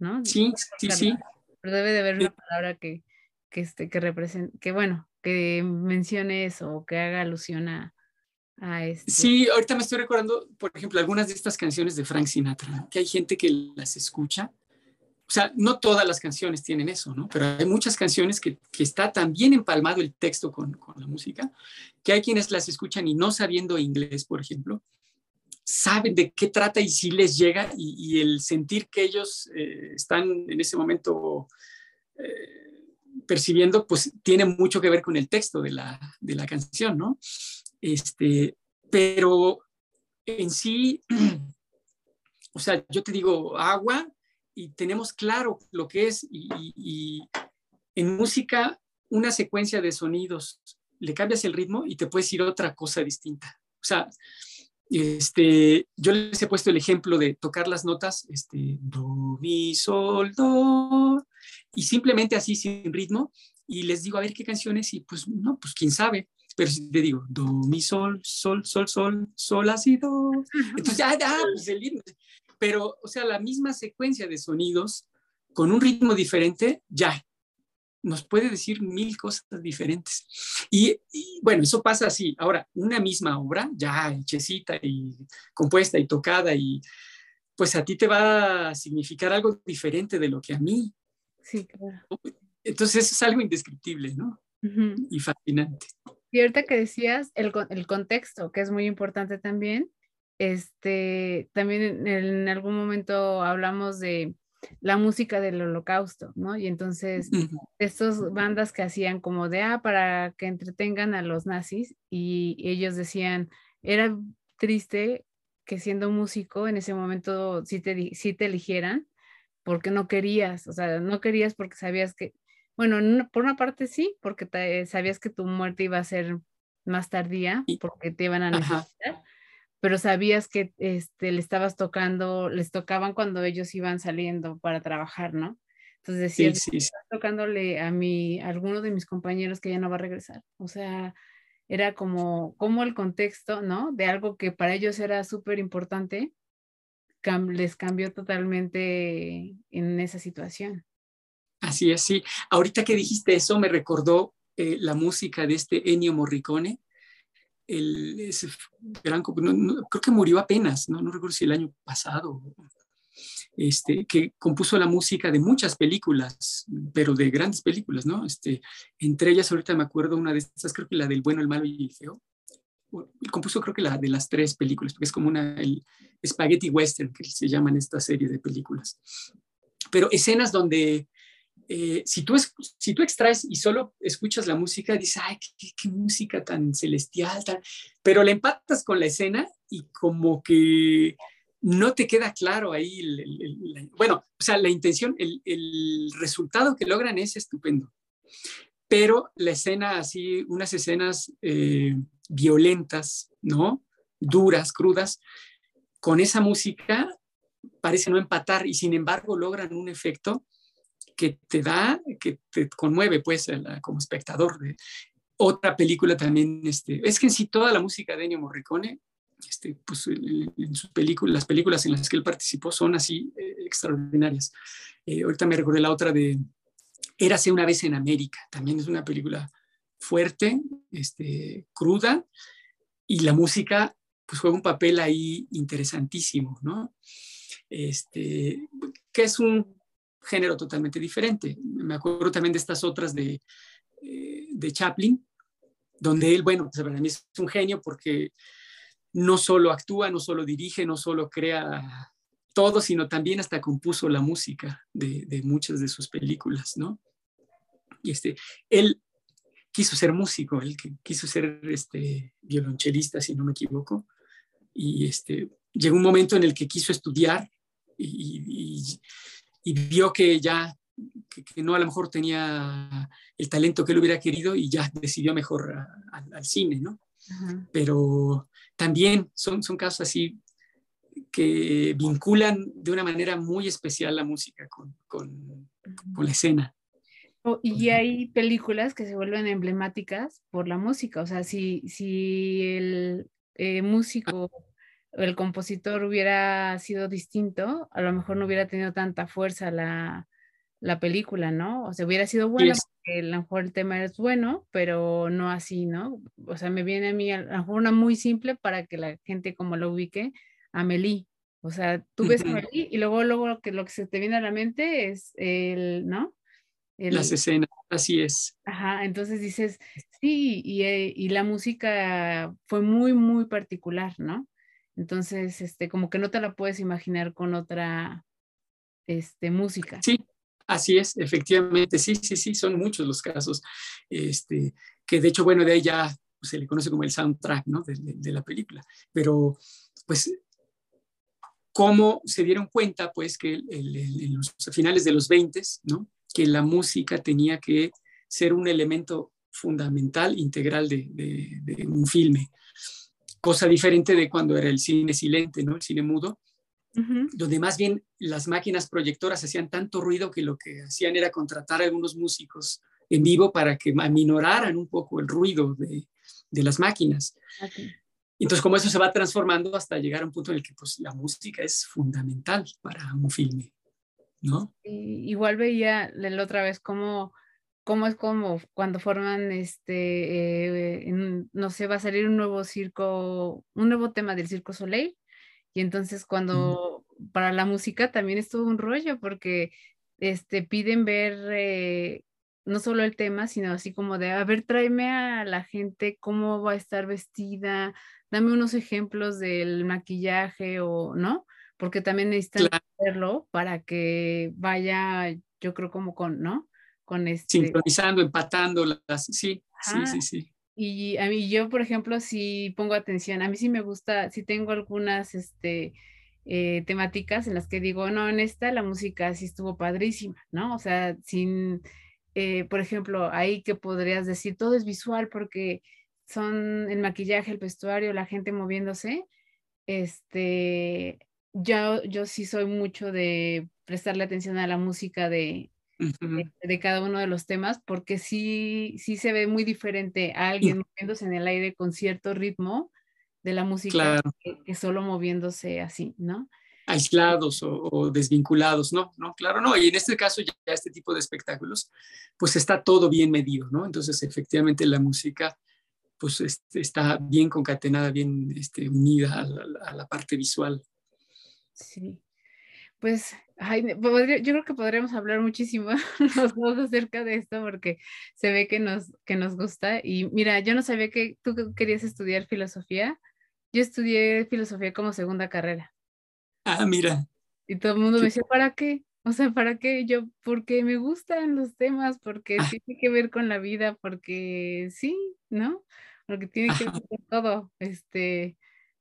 [SPEAKER 1] ¿no?
[SPEAKER 2] Sí, sí, sí.
[SPEAKER 1] Pero debe de haber una palabra que, que, este, que represente, que bueno, que mencione eso o que haga alusión a, a este.
[SPEAKER 2] Sí, ahorita me estoy recordando, por ejemplo, algunas de estas canciones de Frank Sinatra, que hay gente que las escucha o sea, no todas las canciones tienen eso, ¿no? Pero hay muchas canciones que, que está tan bien empalmado el texto con, con, la música, que hay quienes las escuchan y no sabiendo inglés, por ejemplo, saben de qué trata y si les llega y, el sentir que ellos eh, están en ese momento eh, percibiendo, pues tiene mucho que ver con el texto de la, de la canción, ¿no? Este, pero en sí, o sea, yo te digo agua, y tenemos claro lo que es y, en música una secuencia de sonidos, le cambias el ritmo y te puedes ir otra cosa distinta. O sea, este, yo les he puesto el ejemplo de tocar las notas, este, do, mi, sol, do, y simplemente así sin ritmo, y les digo, a ver qué canciones, y pues no, pues quién sabe, pero si te digo, do, mi, sol, sol, sol, sol, sol, así, do, entonces ya, ya, pues el ritmo, pero, o sea, la misma secuencia de sonidos con un ritmo diferente, ya, nos puede decir mil cosas diferentes. Y, bueno, eso pasa así. Ahora, una misma obra, ya hechecita y compuesta y tocada, y pues a ti te va a significar algo diferente de lo que a mí.
[SPEAKER 1] Sí, claro.
[SPEAKER 2] Entonces es algo indescriptible, ¿no? Y fascinante.
[SPEAKER 1] Y ahorita que decías el, el contexto, que es muy importante también, este, también en, algún momento hablamos de la música del holocausto, ¿no? Y entonces, estas bandas que hacían como de, ah, para que entretengan a los nazis, y ellos decían, era triste que siendo músico en ese momento sí te, sí te eligieran, porque no querías, o sea, no querías porque sabías que, bueno, por una parte sí, porque sabías que tu muerte iba a ser más tardía, porque te iban a necesitar, pero sabías que este, le estabas tocando, les tocaban cuando ellos iban saliendo para trabajar, ¿no? Entonces decías, sí, tocándole a mi, a alguno de mis compañeros que ya no va a regresar. O sea, era como, como el contexto, ¿no? De algo que para ellos era súper importante, les cambió totalmente en esa situación.
[SPEAKER 2] Así es, sí. Ahorita que dijiste eso, me recordó eh, la música de este Ennio Morricone, el, ese gran, creo que murió apenas, ¿no? no recuerdo si el año pasado, este, que compuso la música de muchas películas, pero de grandes películas, ¿no? Este, entre ellas ahorita me acuerdo una de estas, creo que la del bueno, el malo y el feo. Compuso creo que la de las tres películas, porque es como una, el Spaghetti Western, que se llama en esta serie de películas. Pero escenas donde eh, si, tú si tú extraes y solo escuchas la música, dices, ay, qué, música tan celestial, pero la empatas con la escena y como que no te queda claro ahí, bueno, o sea, la intención, el, resultado que logran es estupendo, pero la escena así, unas escenas eh, violentas, ¿no? Duras, crudas, con esa música parece no empatar y sin embargo logran un efecto que te da, que te conmueve pues como espectador. De, otra película también, este, es que en sí toda la música de Ennio Morricone, este, pues en sus películas, las películas en las que él participó son así eh, extraordinarias. Eh, ahorita me recordé la otra de Érase una vez en América, también es una película fuerte, este, cruda, y la música pues juega un papel ahí interesantísimo, ¿no? Este, que es un género totalmente diferente. Me acuerdo también de estas otras de, eh, de Chaplin, donde él, bueno, pues para mí es un genio porque no solo actúa, no solo dirige, no solo crea todo, sino también hasta compuso la música de, muchas de sus películas, ¿no? Y este, él quiso ser músico, él quiso ser este, violonchelista, si no me equivoco, y este, llegó un momento en el que quiso estudiar y vio que ya, que, no a lo mejor tenía el talento que él hubiera querido y ya decidió mejor al cine, ¿no? Pero también son, son casos así que vinculan de una manera muy especial la música con, con, con la escena.
[SPEAKER 1] Oh, y hay películas que se vuelven emblemáticas por la música, o sea, si, si el eh, músico el compositor hubiera sido distinto, a lo mejor no hubiera tenido tanta fuerza la, película, ¿no? O sea, hubiera sido bueno, porque a lo mejor el tema es bueno, pero no así, ¿no? O sea, me viene a mí a lo mejor una muy simple para que la gente como lo ubique, Amelie. O sea, tú ves Amelie y luego, luego lo que, lo que se te viene a la mente es el, ¿no?
[SPEAKER 2] Las escenas, así es.
[SPEAKER 1] Ajá, entonces dices, sí, y, eh, y la música fue muy, muy particular, ¿no? Entonces, este, como que no te la puedes imaginar con otra este, música.
[SPEAKER 2] Sí, así es, efectivamente, sí, sí, sí, son muchos los casos, este, que de hecho, bueno, de ahí ya se le conoce como el soundtrack, ¿no? De, la película. Pero, pues, ¿cómo se dieron cuenta, pues, que en los finales de los 20, ¿no? Que la música tenía que ser un elemento fundamental, integral de, de un filme cosa diferente de cuando era el cine silente, ¿no? El cine mudo, donde más bien las máquinas proyectoras hacían tanto ruido que lo que hacían era contratar a algunos músicos en vivo para que aminoraran un poco el ruido de, de las máquinas. Entonces, como eso se va transformando hasta llegar a un punto en el que pues, la música es fundamental para un filme, ¿no?
[SPEAKER 1] igual veía la otra vez cómo cómo es como cuando forman este, eh, no sé, va a salir un nuevo circo, un nuevo tema del Circo Soleil. Y entonces cuando para la música también es todo un rollo porque este, piden ver eh, no solo el tema, sino así como de, a ver, tráeme a la gente cómo va a estar vestida, dame unos ejemplos del maquillaje o, ¿no? Porque también necesitan hacerlo para que vaya, yo creo como con, ¿no? Con este...
[SPEAKER 2] Sincronizando, empatando las... Sí, sí, sí, sí.
[SPEAKER 1] Y a mí, yo, por ejemplo, si pongo atención, a mí sí me gusta, sí tengo algunas este, eh, temáticas en las que digo, no, en esta la música sí estuvo padrísima, ¿no? O sea, sin, eh, por ejemplo, ahí que podrías decir, todo es visual porque son el maquillaje, el vestuario, la gente moviéndose. Este, yo, yo sí soy mucho de prestarle atención a la música de, de, cada uno de los temas, porque sí, sí se ve muy diferente a alguien moviéndose en el aire con cierto ritmo de la música que, solo moviéndose así, ¿no?
[SPEAKER 2] aislados o, desvinculados, no, no, claro, no, y en este caso ya, este tipo de espectáculos, pues está todo bien medido, ¿no? Entonces, efectivamente, la música, pues este, está bien concatenada, bien este, unida a la, a la parte visual.
[SPEAKER 1] Sí, pues yo creo que podríamos hablar muchísimo los dos acerca de esto porque se ve que nos, que nos gusta. Y mira, yo no sabía que tú querías estudiar filosofía. Yo estudié filosofía como segunda carrera.
[SPEAKER 2] Ah, mira.
[SPEAKER 1] Y todo el mundo me decía, ¿para qué? O sea, ¿para qué? Yo, porque me gustan los temas, porque
[SPEAKER 2] Ah.
[SPEAKER 1] tiene que ver con la vida, porque sí, ¿no? Porque tiene que ver con todo. Este,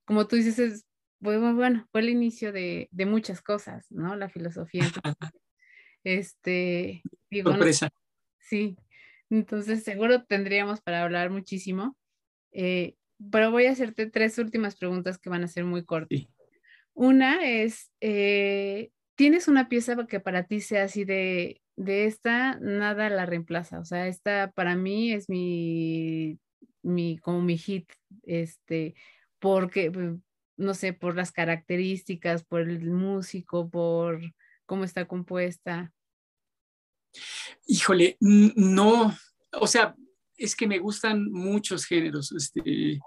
[SPEAKER 1] como tú dices, es, bueno, bueno, fue el inicio de, de muchas cosas, ¿no? La filosofía. Entonces, este, digo, no, sí. Entonces, seguro tendríamos para hablar muchísimo. eh, pero voy a hacerte tres últimas preguntas que van a ser muy cortas.
[SPEAKER 2] Sí.
[SPEAKER 1] Una es, eh, ¿tienes una pieza que para ti sea así de, de esta, nada la reemplaza? O sea, esta para mí es mi, mi, como mi hit, este, porque, no sé, por las características, por el músico, por cómo está compuesta.
[SPEAKER 2] Híjole, no, o sea, es que me gustan muchos géneros, este,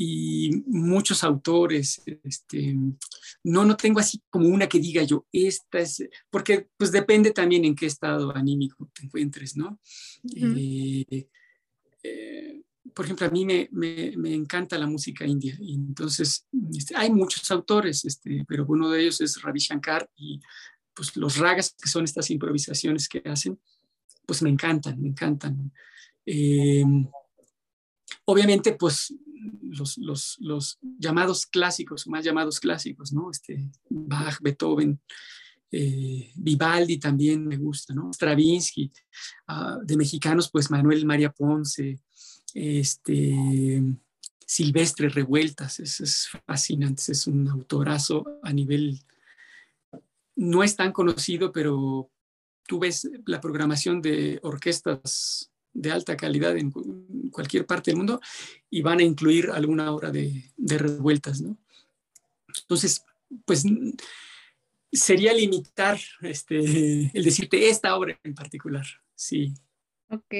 [SPEAKER 2] y muchos autores, este, no, no tengo así como una que diga yo, esta es, porque pues depende también en qué estado anímico te encuentres, ¿no? Eh, eh, por ejemplo, a mí me, me, me, encanta la música india y entonces este, hay muchos autores, este, pero uno de ellos es Ravi Shankar y pues los ragas, que son estas improvisaciones que hacen, pues me encantan, me encantan. Eh, obviamente, pues los, los, los, llamados clásicos, más llamados clásicos, ¿no? Este, Bach, Beethoven, eh, Vivaldi también me gusta, ¿no? Stravinsky, uh, de mexicanos, pues Manuel María Ponce, este, Silvestre Revueltas, es, es fascinante, es un autorazo a nivel, no es tan conocido, pero tú ves la programación de orquestas de alta calidad en cualquier parte del mundo y van a incluir alguna obra de, revueltas, ¿no? Entonces, pues sería limitar este, el decirte esta obra en particular, sí.
[SPEAKER 1] Ok.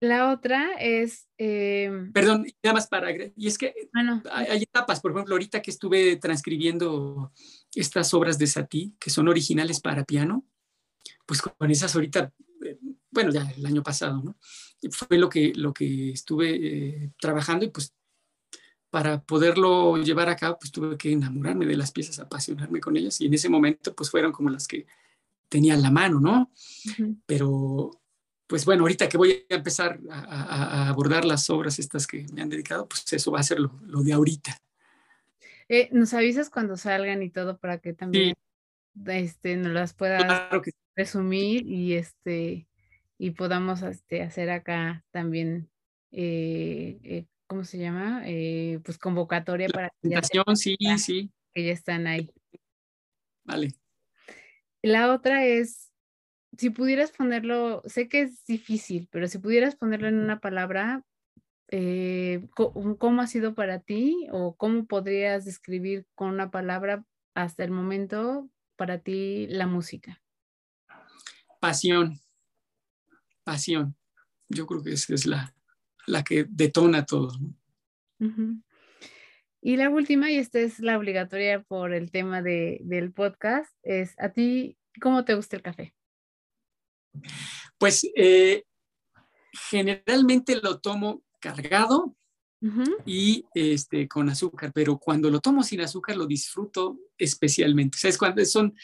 [SPEAKER 1] La otra es... Eh...
[SPEAKER 2] Perdón, nada más para... Y es que
[SPEAKER 1] ah, no.
[SPEAKER 2] hay, hay, etapas, por ejemplo, ahorita que estuve transcribiendo estas obras de Satie, que son originales para piano, pues con esas ahorita, eh, bueno, ya el año pasado, ¿no? Fue lo que, lo que estuve eh, trabajando y pues para poderlo llevar a cabo, pues tuve que enamorarme de las piezas, apasionarme con ellas y en ese momento pues fueron como las que tenía en la mano, ¿no? Uh -huh. Pero pues bueno, ahorita que voy a empezar a, a, abordar las obras estas que me han dedicado, pues eso va a ser lo, lo de ahorita.
[SPEAKER 1] Eh, nos avisas cuando salgan y todo para que también sí. este, nos las puedas
[SPEAKER 2] claro que...
[SPEAKER 1] resumir y este y podamos este, hacer acá también eh, eh, ¿cómo se llama? Eh, pues convocatoria
[SPEAKER 2] La
[SPEAKER 1] para
[SPEAKER 2] presentación, sí, sí.
[SPEAKER 1] Que ya están ahí.
[SPEAKER 2] Vale.
[SPEAKER 1] La otra es, si pudieras ponerlo, sé que es difícil, pero si pudieras ponerlo en una palabra, eh, ¿cómo ha sido para ti o cómo podrías describir con una palabra hasta el momento para ti la música?
[SPEAKER 2] Pasión. Pasión. Yo creo que esa es la, la que detona todo. ¿no?
[SPEAKER 1] Uh -huh. Y la última, y esta es la obligatoria por el tema de, del podcast, es a ti, ¿cómo te gusta el café?
[SPEAKER 2] Pues eh, generalmente lo tomo cargado
[SPEAKER 1] uh -huh.
[SPEAKER 2] y este, con azúcar, pero cuando lo tomo sin azúcar lo disfruto especialmente. O sea, es cuando son,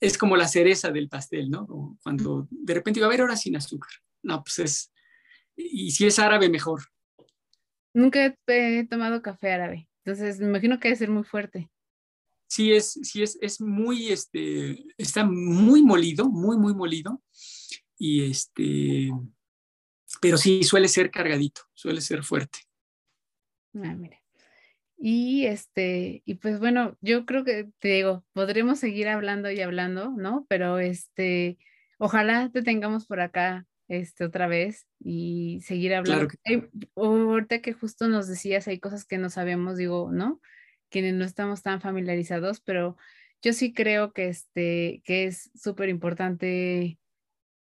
[SPEAKER 2] es como la cereza del pastel, ¿no? Cuando de repente iba a ver ahora sin azúcar. No, pues es, y si es árabe, mejor.
[SPEAKER 1] Nunca he tomado café árabe, entonces me imagino que debe ser muy fuerte.
[SPEAKER 2] Sí, es, sí es, es muy, este, está muy molido, muy, muy molido. Y este, pero sí suele ser cargadito, suele ser fuerte.
[SPEAKER 1] Ah, mira. Y este, y pues bueno, yo creo que te digo, podremos seguir hablando y hablando, ¿no? Pero este, ojalá te tengamos por acá este, otra vez y seguir hablando.
[SPEAKER 2] Claro que...
[SPEAKER 1] Hay, ahorita que justo nos decías, hay cosas que no sabemos, digo, ¿no? Quienes no estamos tan familiarizados, pero yo sí creo que, este, que es súper importante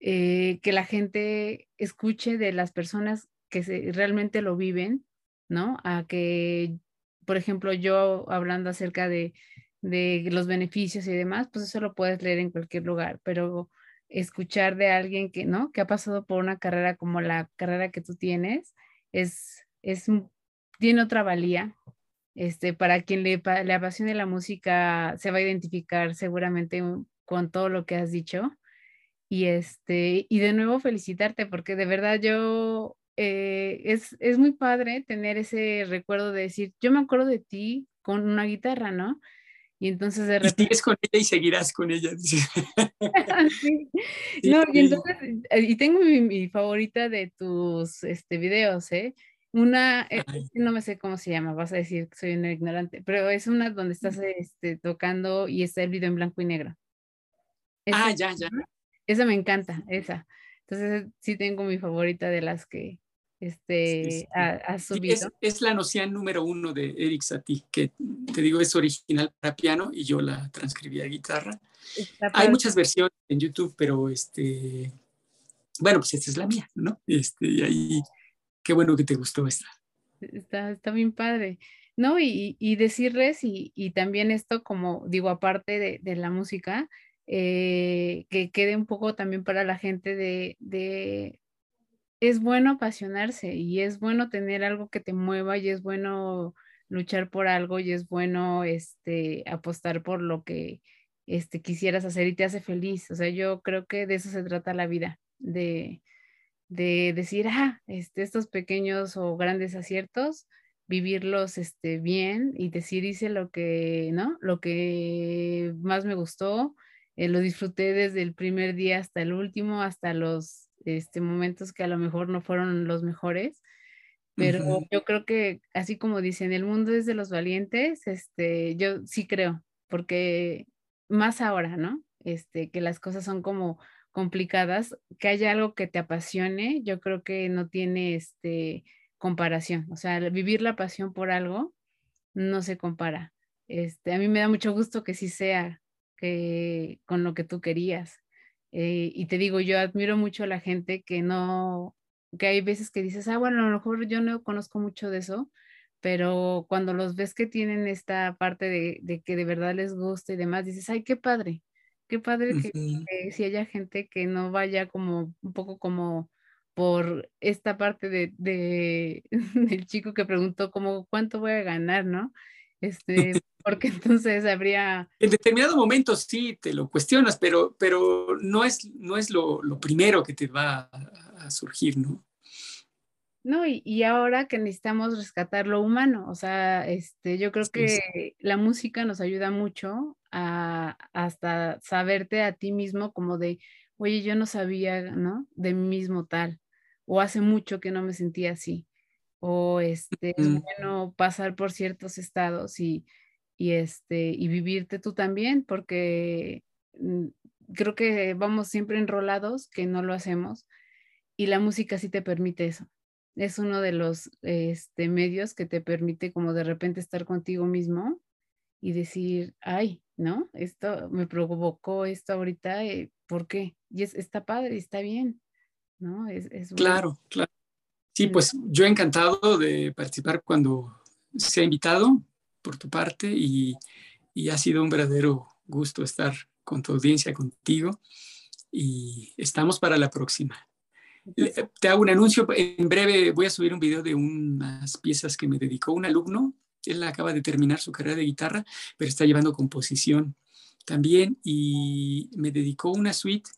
[SPEAKER 1] eh, que la gente escuche de las personas que se, realmente lo viven, ¿no? A que, por ejemplo, yo hablando acerca de, de los beneficios y demás, pues eso lo puedes leer en cualquier lugar, pero escuchar de alguien que, ¿no? Que ha pasado por una carrera como la carrera que tú tienes, es, es tiene otra valía. Este, para quien le, le apasione la música, se va a identificar seguramente con todo lo que has dicho. Y este, y de nuevo felicitarte, porque de verdad yo eh, es, es muy padre tener ese recuerdo de decir, yo me acuerdo de ti con una guitarra, ¿no? Y entonces de
[SPEAKER 2] repente... Y sigues con ella y seguirás con ella.
[SPEAKER 1] sí. No, y entonces, eh, y tengo mi, favorita de tus este, videos, ¿eh? Una, eh, no me sé cómo se llama, vas a decir que soy una ignorante, pero es una donde estás este, tocando y está el video en blanco y negro.
[SPEAKER 2] ah, ya, ya.
[SPEAKER 1] Esa me encanta, esa. Entonces sí tengo mi favorita de las que este, Ha, subido.
[SPEAKER 2] es, la noción número uno de Eric Satie, que te digo es original para piano y yo la transcribí a guitarra. Hay muchas versiones en YouTube, pero este, bueno, pues esta es la mía, ¿no? Este, y ahí, qué bueno que te gustó esta.
[SPEAKER 1] Está, está bien padre. ¿no? Y, y decirles, y, y, también esto como digo, aparte de, de la música, eh, que quede un poco también para la gente de, de, es bueno apasionarse y es bueno tener algo que te mueva y es bueno luchar por algo y es bueno este, apostar por lo que este, quisieras hacer y te hace feliz. O sea, yo creo que de eso se trata la vida, de, de decir, ah, este, estos pequeños o grandes aciertos, vivirlos este, bien y decir, hice lo que, ¿no? Lo que más me gustó, eh, lo disfruté desde el primer día hasta el último, hasta los este, momentos que a lo mejor no fueron los mejores, pero yo creo que así como dicen, el mundo es de los valientes, este, yo sí creo, porque más ahora, ¿no? Este, que las cosas son como complicadas, que haya algo que te apasione, yo creo que no tiene este comparación, o sea, vivir la pasión por algo no se compara. Este, a mí me da mucho gusto que sí sea que con lo que tú querías. Eh, y te digo, yo admiro mucho a la gente que no, que hay veces que dices, ah, bueno, a lo mejor yo no conozco mucho de eso, pero cuando los ves que tienen esta parte de, que de verdad les gusta y demás, dices, ay, qué padre, qué padre que, si haya gente que no vaya como un poco como por esta parte de, de del chico que preguntó como cuánto voy a ganar, ¿no? Este, porque entonces habría...
[SPEAKER 2] En determinado momento sí te lo cuestionas, pero, pero no es, no es lo, lo primero que te va a, surgir, ¿no?
[SPEAKER 1] No, y, y, ahora que necesitamos rescatar lo humano, o sea, este, yo creo que la música nos ayuda mucho a hasta saberte a ti mismo como de, oye, yo no sabía, ¿no? De mí mismo tal, o hace mucho que no me sentía así, o este, es bueno pasar por ciertos estados y, y, este, y vivirte tú también, porque mm, creo que vamos siempre enrolados, que no lo hacemos, y la música sí te permite eso. Es uno de los este, medios que te permite como de repente estar contigo mismo y decir, ay, ¿no? Esto me provocó esto ahorita, eh, ¿por qué? Y es, está padre, está bien, ¿no? Es, es
[SPEAKER 2] claro, claro. Sí, pues yo encantado de participar cuando se ha invitado por tu parte y, ha sido un verdadero gusto estar con tu audiencia, contigo y estamos para la próxima. Te hago un anuncio, en breve voy a subir un video de unas piezas que me dedicó un alumno, él acaba de terminar su carrera de guitarra, pero está llevando composición también y me dedicó una suite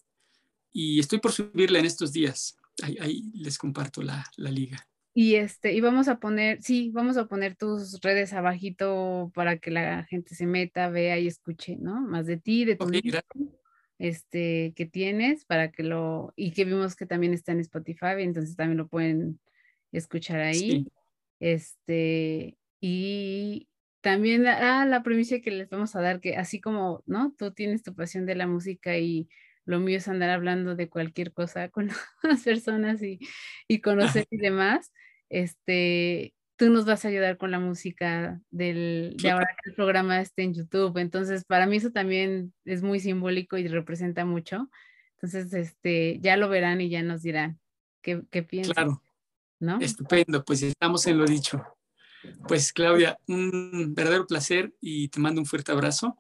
[SPEAKER 2] y estoy por subirla en estos días. Ahí, les comparto la, la liga.
[SPEAKER 1] Y este, y vamos a poner, sí, vamos a poner tus redes abajito para que la gente se meta, vea y escuche, ¿no? Más de ti, de tu este, que tienes, para que lo, y que vimos que también está en Spotify, entonces también lo pueden escuchar ahí. Este, y también, ah, la premisa que les vamos a dar, que así como, ¿no? Tú tienes tu pasión de la música y lo mío es andar hablando de cualquier cosa con las personas y, y conocer y demás, este, tú nos vas a ayudar con la música del, de ahora que el programa esté en YouTube. Entonces, para mí eso también es muy simbólico y representa mucho. Entonces, este, ya lo verán y ya nos dirán qué, qué piensan. Claro.
[SPEAKER 2] ¿no? Estupendo, pues estamos en lo dicho. Pues Claudia, un verdadero placer y te mando un fuerte abrazo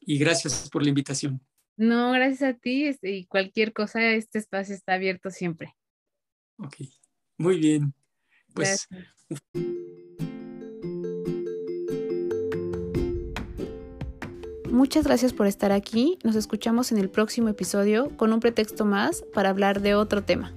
[SPEAKER 2] y gracias por la invitación.
[SPEAKER 1] No, gracias a ti este, y cualquier cosa, este espacio está abierto siempre.
[SPEAKER 2] Ok, muy bien. Pues...
[SPEAKER 1] Muchas gracias por estar aquí. Nos escuchamos en el próximo episodio con un pretexto más para hablar de otro tema.